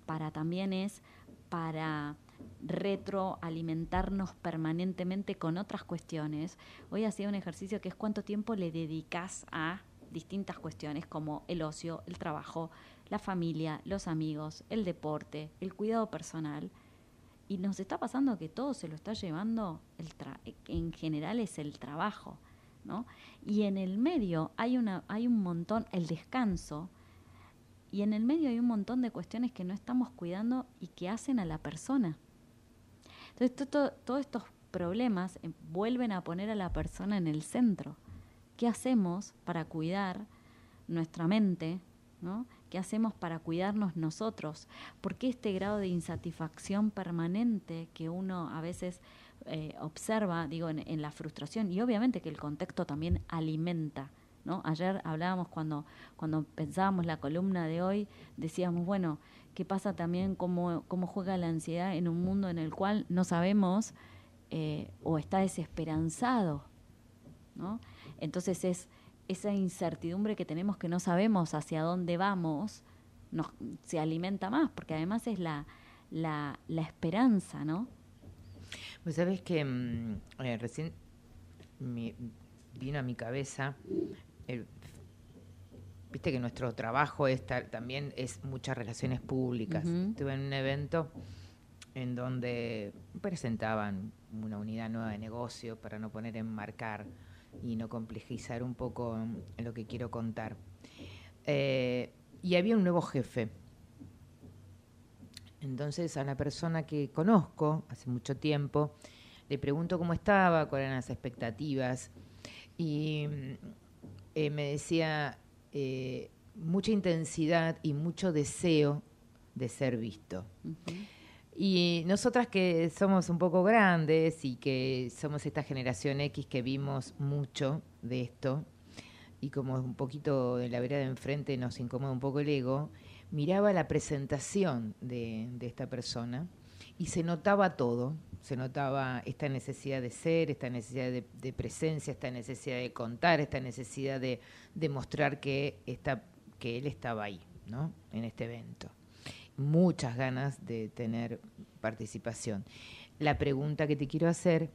para también es para retroalimentarnos permanentemente con otras cuestiones. Hoy hacía un ejercicio que es cuánto tiempo le dedicas a distintas cuestiones como el ocio, el trabajo, la familia, los amigos, el deporte, el cuidado personal. Y nos está pasando que todo se lo está llevando, el en general es el trabajo, ¿no? Y en el medio hay, una, hay un montón, el descanso, y en el medio hay un montón de cuestiones que no estamos cuidando y que hacen a la persona. Entonces, to- to- todos estos problemas eh, vuelven a poner a la persona en el centro. ¿Qué hacemos para cuidar nuestra mente? ¿no? ¿Qué hacemos para cuidarnos nosotros? ¿Por qué este grado de insatisfacción permanente que uno a veces eh, observa, digo, en, en la frustración? Y obviamente que el contexto también alimenta. ¿no? Ayer hablábamos cuando, cuando pensábamos la columna de hoy, decíamos, bueno, ¿qué pasa también cómo, cómo juega la ansiedad en un mundo en el cual no sabemos eh, o está desesperanzado? ¿no? Entonces es esa incertidumbre que tenemos que no sabemos hacia dónde vamos, nos, se alimenta más, porque además es la, la, la esperanza, ¿no? Pues sabes que mm, eh, recién me vino a mi cabeza, el- viste que nuestro trabajo es ta- también es muchas relaciones públicas. Estuve en un evento en donde presentaban una unidad nueva de negocio para no poner en marcar y no complejizar un poco mm, lo que quiero contar. Eh, y había un nuevo jefe. Entonces a la persona que conozco hace mucho tiempo, le pregunto cómo estaba, cuáles eran las expectativas, y mm, eh, me decía eh, mucha intensidad y mucho deseo de ser visto. Y nosotras que somos un poco grandes y que somos esta generación X que vimos mucho de esto, y como un poquito en la vereda de enfrente nos incomoda un poco el ego, miraba la presentación de, de esta persona y se notaba todo, se notaba esta necesidad de ser, esta necesidad de, de presencia, esta necesidad de contar, esta necesidad de demostrar que, que él estaba ahí, ¿no? En este evento. Muchas ganas de tener participación. La pregunta que te quiero hacer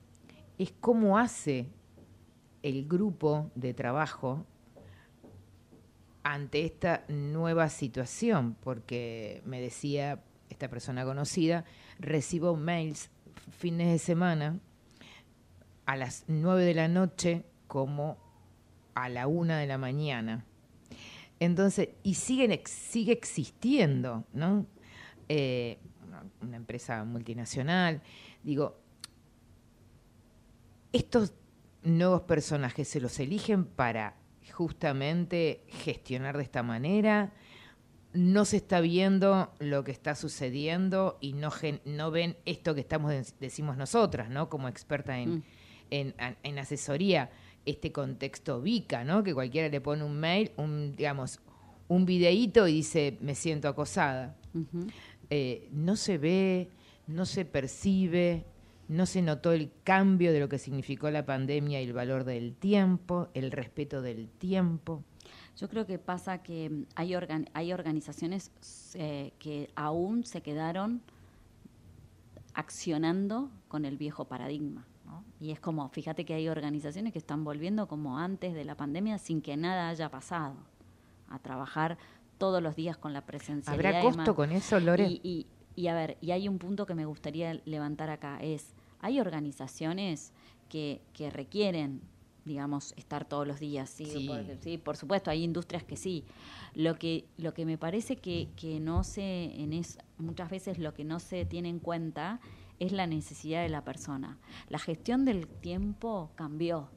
es cómo hace el grupo de trabajo ante esta nueva situación, porque me decía, esta persona conocida, recibo mails fines de semana a las 9 de la noche como a la 1 de la mañana. Entonces, y siguen, ex- sigue existiendo, ¿no? Eh, una, empresa multinacional. Digo, estos nuevos personajes se los eligen para justamente gestionar de esta manera. No se está viendo lo que está sucediendo y no, gen- no ven esto que estamos de- decimos nosotras, ¿no? Como experta en, Mm. en asesoría, este contexto VICA, ¿no? Que cualquiera le pone un mail, un, digamos, un videíto y dice, me siento acosada. Eh, no se ve, no se percibe, no se notó el cambio de lo que significó la pandemia y el valor del tiempo, el respeto del tiempo. Yo creo que pasa que hay, organ- hay organizaciones eh, que aún se quedaron accionando con el viejo paradigma. Y es como, fíjate que hay organizaciones que están volviendo como antes de la pandemia sin que nada haya pasado, a trabajar todos los días con la presencialidad. ¿Habrá costo con eso, Lore? Y, y- y a ver, y hay un punto que me gustaría levantar acá, es, hay organizaciones que, que requieren digamos, estar todos los días, sí, Sí. Por, sí, por supuesto, hay industrias que sí. Lo que, lo que me parece que, que no se, en es, muchas veces lo que no se tiene en cuenta es la necesidad de la persona. La gestión del tiempo cambió.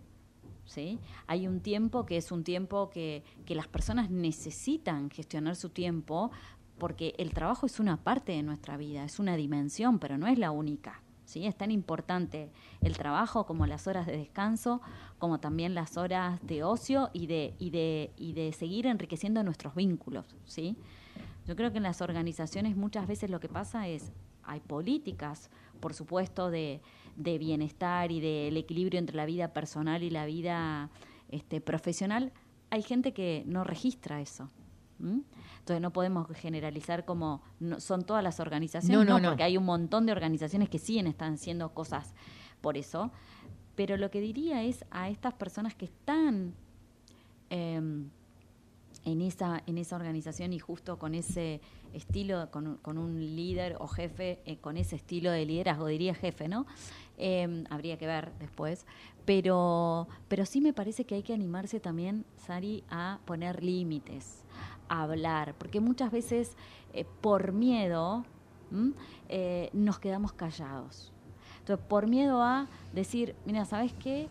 ¿sí? Hay un tiempo que es un tiempo que, que las personas necesitan gestionar su tiempo porque el trabajo es una parte de nuestra vida, es una dimensión, pero no es la única. ¿sí? Es tan importante el trabajo como las horas de descanso, como también las horas de ocio y de, y de, y de seguir enriqueciendo nuestros vínculos. ¿sí? Yo creo que en las organizaciones muchas veces lo que pasa es, hay políticas, por supuesto, de, de bienestar y del equilibrio entre la vida personal y la vida este, profesional. Hay gente que no registra eso. Entonces no podemos generalizar como no- son todas las organizaciones, No, no, no. porque hay un montón de organizaciones que siguen están haciendo cosas por eso. Pero lo que diría es a estas personas que están em, en esa, en esa organización y justo con ese estilo, con, un- líder o jefe, eh, con ese estilo de liderazgo, diría jefe, ¿no? Eh, habría que ver después. Pero, pero sí me parece que hay que animarse también, Sari, a poner límites, a hablar, porque muchas veces eh, por miedo eh, nos quedamos callados. Entonces, por miedo a decir, mira, ¿sabes qué?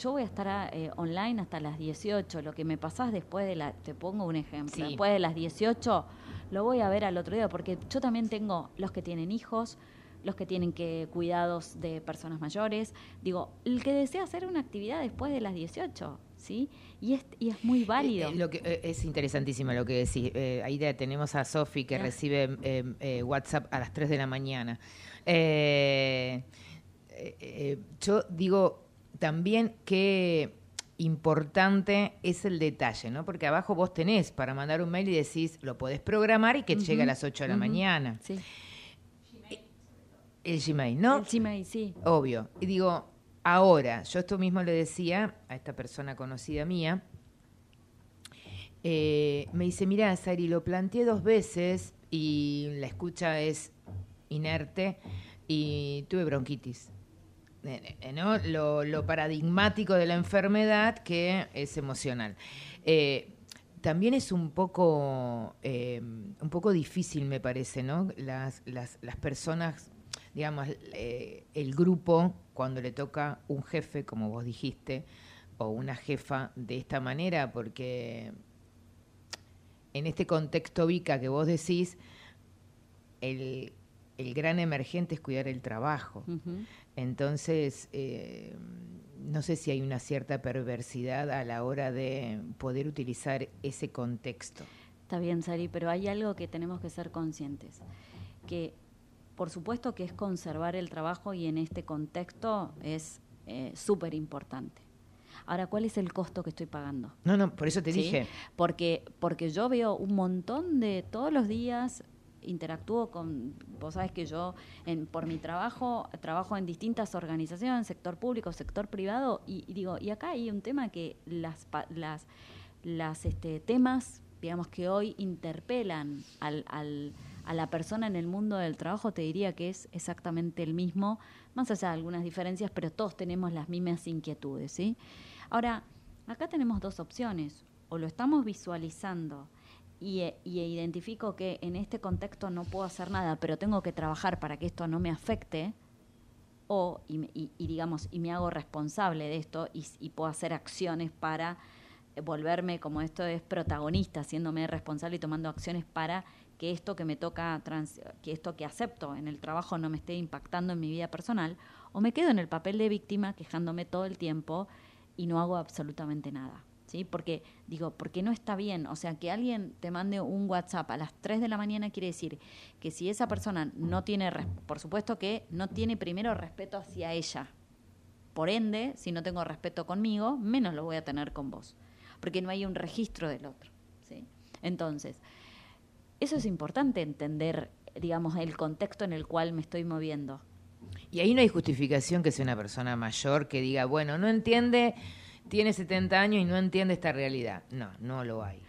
Eh, yo voy a estar ah, eh, online hasta las 18. Lo que me pasás después de la. Te pongo un ejemplo. Sí. Después de las 18, lo voy a ver al otro día, porque yo también tengo los que tienen hijos, los que tienen que cuidados de personas mayores. Digo, el que desea hacer una actividad después de las 18, ¿sí? Y es, y es muy válido. Eh, eh, lo que, eh, es interesantísimo lo que decís. Eh, ahí tenemos a Sofi que Ya. recibe eh, eh, WhatsApp a las 3 de la mañana. Eh, eh, eh, yo digo también que importante es el detalle, ¿no? Porque abajo vos tenés para mandar un mail y decís, lo podés programar y que Ujú, llegue a las 8 de la mañana. Sí. El Gmail, ¿no? El Gmail, sí. Obvio. Y digo, ahora, yo esto mismo le decía a esta persona conocida mía, eh, me dice, mira, Sari, lo planteé dos veces y la escucha es inerte y tuve bronquitis. Eh, ¿no? Lo, paradigmático de la enfermedad que es emocional. Eh, también es un poco, eh, un poco difícil, me parece, ¿no? Las, las, las personas, digamos, el grupo, cuando le toca un jefe, como vos dijiste, o una jefa de esta manera, porque en este contexto VICA que vos decís, el, el gran emergente es cuidar el trabajo. Entonces, eh, no sé si hay una cierta perversidad a la hora de poder utilizar ese contexto. Está bien, Sari, pero hay algo que tenemos que ser conscientes. Que por supuesto que es conservar el trabajo y en este contexto es eh, súper importante. Ahora, ¿cuál es el costo que estoy pagando? No, no, por eso te ¿Sí? dije. Porque, porque yo veo un montón de todos los días interactúo con, vos sabes que yo por mi trabajo trabajo en distintas organizaciones, sector público, sector privado, y, digo, y acá hay un tema que las, las, este, temas, digamos que hoy interpelan a la persona en el mundo del trabajo, te diría que es exactamente el mismo, más allá de algunas diferencias, pero todos tenemos las mismas inquietudes, ¿sí? Ahora, acá tenemos dos opciones, o lo estamos visualizando y, eh, y identifico que en este contexto no puedo hacer nada, pero tengo que trabajar para que esto no me afecte, o, y, y- y digamos, y me hago responsable de esto y puedo hacer acciones para eh, volverme, como esto es protagonista, haciéndome responsable y tomando acciones para que esto que me toca, trans- que esto que acepto en el trabajo no me esté impactando en mi vida personal, o me quedo en el papel de víctima quejándome todo el tiempo y no hago absolutamente nada. ¿Sí? Porque digo, porque no está bien, o sea, que alguien te mande un WhatsApp a las 3 de la mañana quiere decir que si esa persona no tiene, por supuesto que no tiene primero respeto hacia ella. Por ende, si no tengo respeto conmigo, menos lo voy a tener con vos, porque no hay un registro del otro. ¿sí? Entonces, eso es importante entender, digamos, el contexto en el cual me estoy moviendo. Y ahí no hay justificación que sea una persona mayor que diga, bueno, no entiende, tiene 70 años y no entiende esta realidad. No, no lo hay.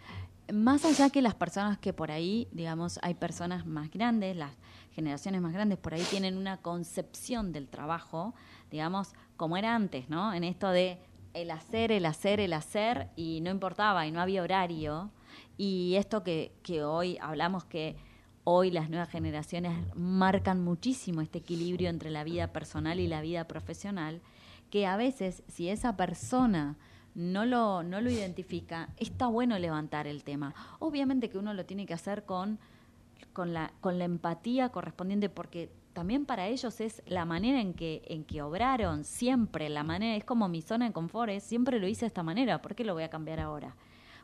Más allá que las personas que por ahí, digamos, hay personas más grandes, las generaciones más grandes por ahí tienen una concepción del trabajo, digamos, como era antes, ¿no? En esto de el hacer, el hacer, el hacer, y no importaba, y no había horario. Y esto que, que hoy hablamos que hoy las nuevas generaciones marcan muchísimo este equilibrio entre la vida personal y la vida profesional, que a veces si esa persona no lo, no lo identifica, está bueno levantar el tema. Obviamente que uno lo tiene que hacer con, con, la, con la empatía correspondiente, porque también para ellos es la manera en que, en que obraron siempre, la manera, es como mi zona de confort, es, siempre lo hice de esta manera, ¿por qué lo voy a cambiar ahora?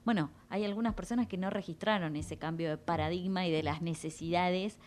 Bueno, hay algunas personas que no registraron ese cambio de paradigma y de las necesidades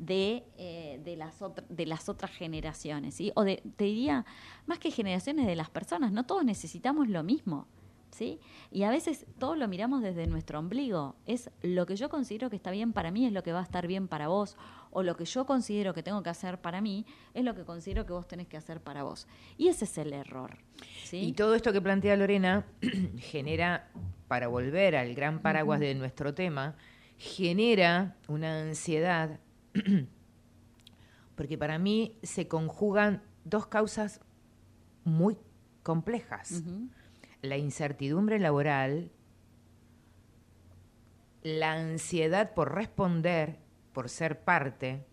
de, eh, de, las, otr- de las otras generaciones, ¿sí? O de, te diría, más que generaciones de las personas, no todos necesitamos lo mismo, ¿sí? Y a veces todo lo miramos desde nuestro ombligo, es lo que yo considero que está bien para mí, es lo que va a estar bien para vos, o lo que yo considero que tengo que hacer para mí, es lo que considero que vos tenés que hacer para vos. Y ese es el error, ¿sí? Y todo esto que plantea Lorena genera, para volver al gran paraguas de nuestro tema, genera una ansiedad, porque para mí se conjugan dos causas muy complejas. La incertidumbre laboral, la ansiedad por responder, por ser parte,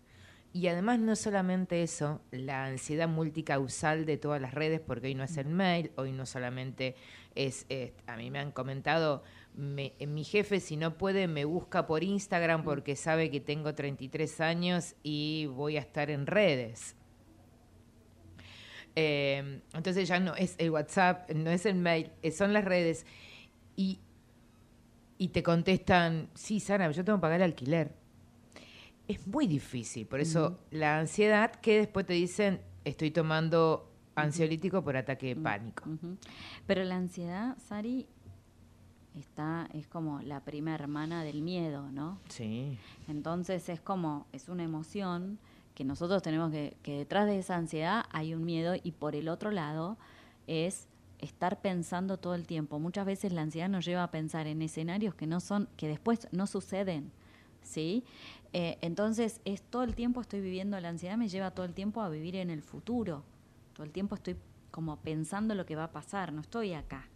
y además no solamente eso, la ansiedad multicausal de todas las redes, porque hoy no es el mail, hoy no solamente es, eh, a mí me han comentado, me- mi jefe si no puede me busca por Instagram porque sabe que tengo 33 años y voy a estar en redes. Eh, entonces ya no es el WhatsApp, no es el mail, eh, son las redes. Y, y te contestan, sí, Sara, yo tengo que pagar el alquiler. Es muy difícil, por eso la ansiedad que después te dicen, estoy tomando ansiolítico por ataque de pánico. Pero la ansiedad, Sari, está, es como la prima hermana del miedo, ¿no? Sí. Entonces es como, es una emoción que nosotros tenemos que, que detrás de esa ansiedad hay un miedo y por el otro lado es estar pensando todo el tiempo. Muchas veces la ansiedad nos lleva a pensar en escenarios que no son, que después no suceden, ¿sí? Eh, entonces es todo el tiempo estoy viviendo la ansiedad, me lleva todo el tiempo a vivir en el futuro. Todo el tiempo estoy como pensando lo que va a pasar, no estoy acá.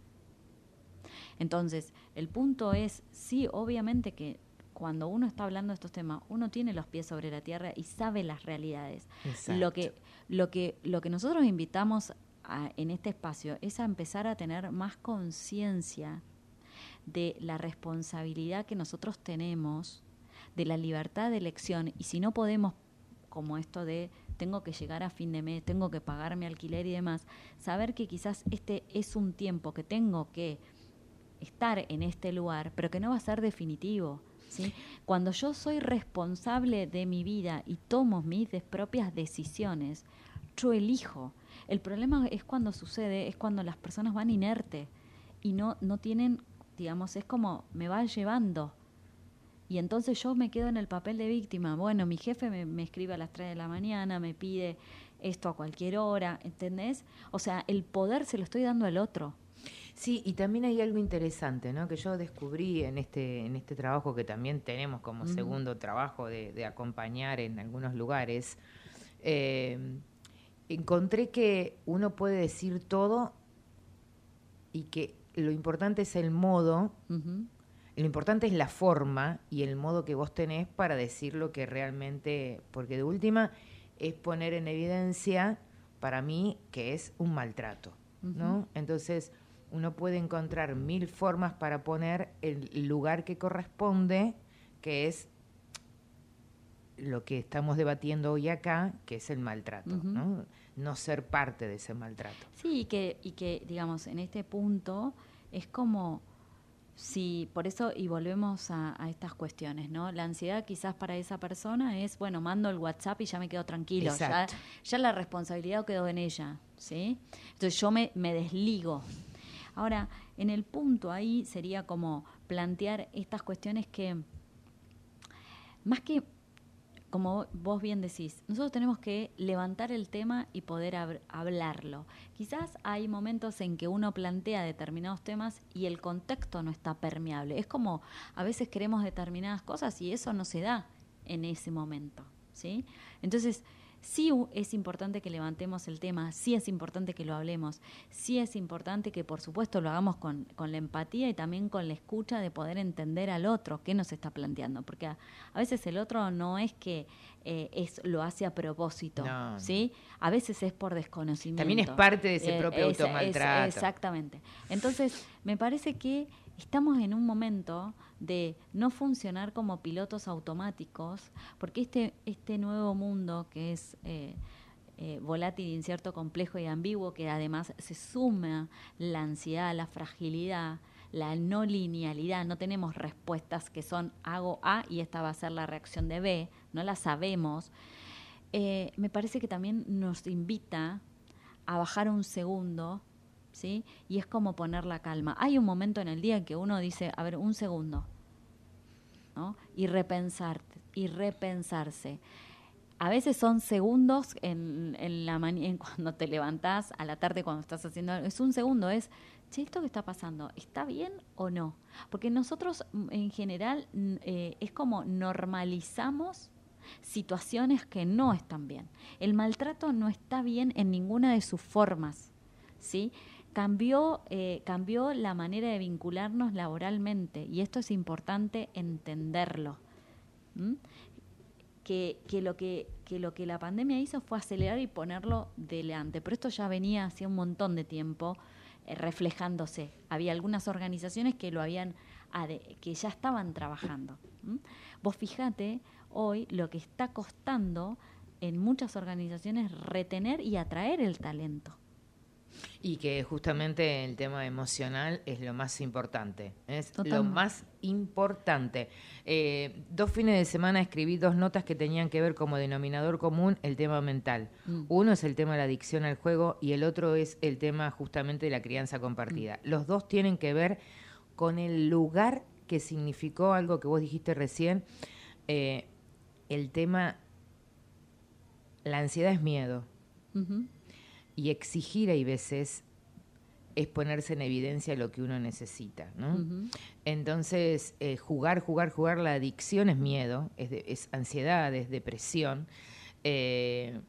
Entonces, el punto es, sí, obviamente que cuando uno está hablando de estos temas, uno tiene los pies sobre la tierra y sabe las realidades. Exacto. Lo que, lo que, lo que nosotros invitamos a- en este espacio es a empezar a tener más conciencia de la responsabilidad que nosotros tenemos, de la libertad de elección, y si no podemos, como esto de tengo que llegar a fin de mes, tengo que pagar mi alquiler y demás, saber que quizás este es un tiempo que tengo que estar en este lugar, pero que no va a ser definitivo. ¿sí? Cuando yo soy responsable de mi vida y tomo mis propias decisiones, yo elijo. El problema es cuando sucede, es cuando las personas van inerte y no, no tienen, digamos, es como me va llevando. Y entonces yo me quedo en el papel de víctima. Bueno, mi jefe me, me escribe a las 3 de la mañana, me pide esto a cualquier hora, ¿entendés? O sea, el poder se lo estoy dando al otro. Sí, y también hay algo interesante, ¿no? Que yo descubrí en este, en este trabajo que también tenemos como segundo trabajo de, de acompañar en algunos lugares. eh, encontré que uno puede decir todo y que lo importante es el modo, lo importante es la forma y el modo que vos tenés para decir lo que realmente, porque de última es poner en evidencia para mí que es un maltrato, ¿no? Entonces uno puede encontrar mil formas para poner el lugar que corresponde, que es lo que estamos debatiendo hoy acá, que es el maltrato. ¿no? No ser parte de ese maltrato. Sí, y que, y que, digamos, en este punto es como si, por eso, y volvemos a, a estas cuestiones, ¿no? La ansiedad quizás para esa persona es, bueno, mando el WhatsApp y ya me quedo tranquilo, ya, ya la responsabilidad quedó en ella, ¿sí? Entonces yo me, me desligo. Ahora, en el punto ahí sería como plantear estas cuestiones que, más que como vos bien decís, nosotros tenemos que levantar el tema y poder hab- hablarlo. Quizás hay momentos en que uno plantea determinados temas y el contexto no está permeable. Es como a veces queremos determinadas cosas y eso no se da en ese momento, ¿sí? Entonces, sí es importante que levantemos el tema, sí es importante que lo hablemos, sí es importante que por supuesto lo hagamos con, con la empatía y también con la escucha de poder entender al otro qué nos está planteando, porque a, a veces el otro no es que eh, es lo hace a propósito, No. ¿sí? A veces es por desconocimiento. También es parte de ese Eh, propio esa- automaltrato. Exactamente. Entonces, me parece que estamos en un momento de no funcionar como pilotos automáticos, porque este, este nuevo mundo que es eh, eh, volátil, incierto, complejo y ambiguo, que además se suma la ansiedad, la fragilidad, la no linealidad, no tenemos respuestas que son hago A y esta va a ser la reacción de B, no la sabemos, eh, me parece que también nos invita a bajar un segundo, ¿sí? Y es como poner la calma. Hay un momento en el día en que uno dice, a ver, un segundo, ¿no? Y repensar, y repensarse. A veces son segundos en, en la en cuando te levantás, a la tarde cuando estás haciendo. Es un segundo, es, che, ¿esto que está pasando? ¿Está bien o no? Porque nosotros mm, en general eh, es como normalizamos situaciones que no están bien. El maltrato no está bien en ninguna de sus formas, ¿sí? Cambió, eh, cambió la manera de vincularnos laboralmente y esto es importante entenderlo. Que, que, lo que, que lo que la pandemia hizo fue acelerar y ponerlo delante, pero esto ya venía hace un montón de tiempo eh, reflejándose. Había algunas organizaciones que lo habían que ya estaban trabajando. Vos fijate hoy lo que está costando en muchas organizaciones retener y atraer el talento. Y que justamente el tema emocional es lo más importante. Es lo más importante. Eh, dos fines de semana escribí dos notas que tenían que ver como denominador común el tema mental. Mm. Uno es el tema de la adicción al juego y el otro es el tema justamente de la crianza compartida. Mm. Los dos tienen que ver con el lugar que significó algo que vos dijiste recién. eh, el tema, la ansiedad es miedo. Ujú. Y exigir hay veces es ponerse en evidencia lo que uno necesita, ¿no? Entonces, eh, jugar, jugar, jugar, la adicción es miedo, es, de- es ansiedad, es depresión. eh,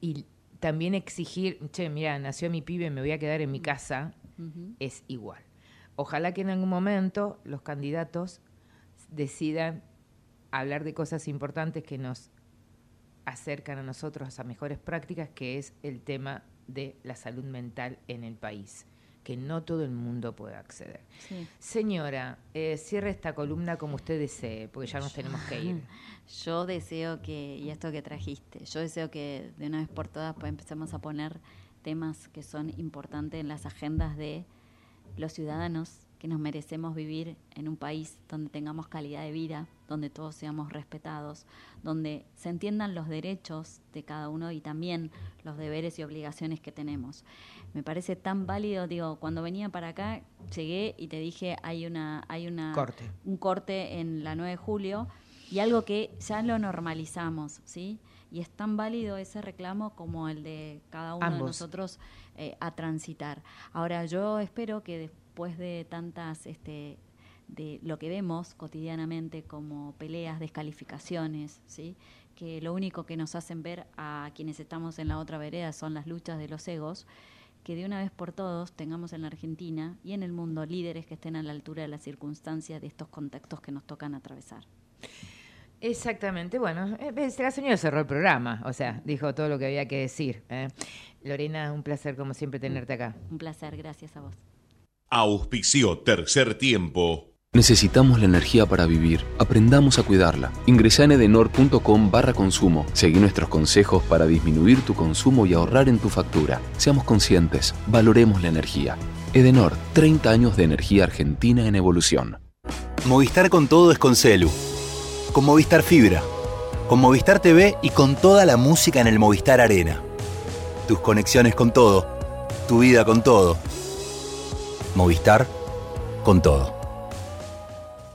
y también exigir, che, mira, nació mi pibe, me voy a quedar en mi casa, Ujú. es igual. Ojalá que en algún momento los candidatos decidan hablar de cosas importantes que nos acercan a nosotros a mejores prácticas, que es el tema de la salud mental en el país, que no todo el mundo puede acceder. Sí. Señora, eh, cierre esta columna como usted desee, porque ya nos tenemos que ir. Yo deseo que, y esto que trajiste, yo deseo que de una vez por todas pues, empecemos a poner temas que son importantes en las agendas de los ciudadanos que nos merecemos vivir en un país donde tengamos calidad de vida, donde todos seamos respetados, donde se entiendan los derechos de cada uno y también los deberes y obligaciones que tenemos. Me parece tan válido, digo, cuando venía para acá, llegué y te dije, hay una, hay una Corte. un corte en la 9 de julio y algo que ya lo normalizamos, ¿sí? Y es tan válido ese reclamo como el de cada uno de nosotros eh, a transitar. Ahora, yo espero que después de tantas, este, de lo que vemos cotidianamente como peleas, descalificaciones, ¿sí? que lo único que nos hacen ver a quienes estamos en la otra vereda son las luchas de los egos, que de una vez por todos tengamos en la Argentina y en el mundo líderes que estén a la altura de las circunstancias de estos contextos que nos tocan atravesar. Exactamente, bueno, eh, la señora cerró el programa, o sea, dijo todo lo que había que decir. ¿eh? Lorena, un placer como siempre tenerte acá. Un placer, gracias a vos. Auspicio Tercer Tiempo. Necesitamos la energía para vivir. Aprendamos a cuidarla. Ingresa en edenor.com barra consumo. Seguí nuestros consejos para disminuir tu consumo y ahorrar en tu factura. Seamos conscientes. Valoremos la energía. Edenor, 30 años de energía argentina en evolución. Movistar con todo es con Celu. Con Movistar Fibra. Con Movistar TV y con toda la música en el Movistar Arena. Tus conexiones con todo. Tu vida con todo. Movistar con todo.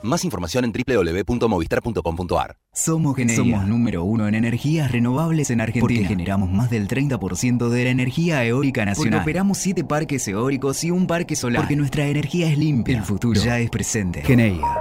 Más información en www.movistar.com.ar. Somos Geneia. Somos número uno en energías renovables en Argentina. Porque generamos más del 30% de la energía eólica nacional. Porque operamos 7 parques eólicos y un parque solar. Porque nuestra energía es limpia. El futuro ya es presente. Geneia.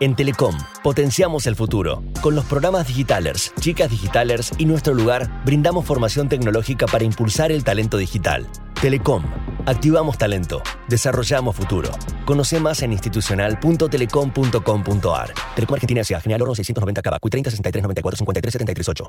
En Telecom, potenciamos el futuro. Con los programas Digitalers, Chicas Digitalers y Nuestro Lugar, brindamos formación tecnológica para impulsar el talento digital. Telecom, activamos talento, desarrollamos futuro. Conoce más en institucional.telecom.com.ar. Telecom Argentina S.A. General Oro 690 Cava, 30 63 94 53 73 8.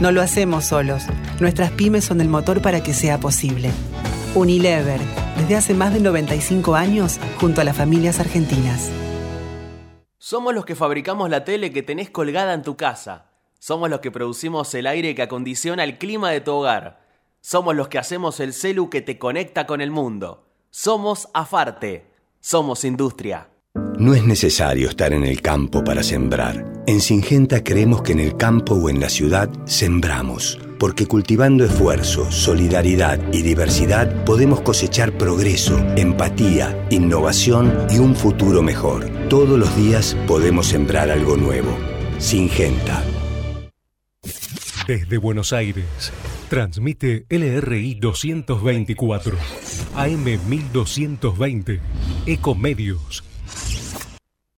No lo hacemos solos. Nuestras pymes son el motor para que sea posible. Unilever, desde hace más de 95 años, junto a las familias argentinas. Somos los que fabricamos la tele que tenés colgada en tu casa. Somos los que producimos el aire que acondiciona el clima de tu hogar. Somos los que hacemos el celu que te conecta con el mundo. Somos Afarte. Somos industria. No es necesario estar en el campo para sembrar. En Singenta creemos que en el campo o en la ciudad sembramos, porque cultivando esfuerzo, solidaridad y diversidad podemos cosechar progreso, empatía, innovación y un futuro mejor. Todos los días podemos sembrar algo nuevo. Singenta. Desde Buenos Aires, transmite LRI 224, AM 1220, Ecomedios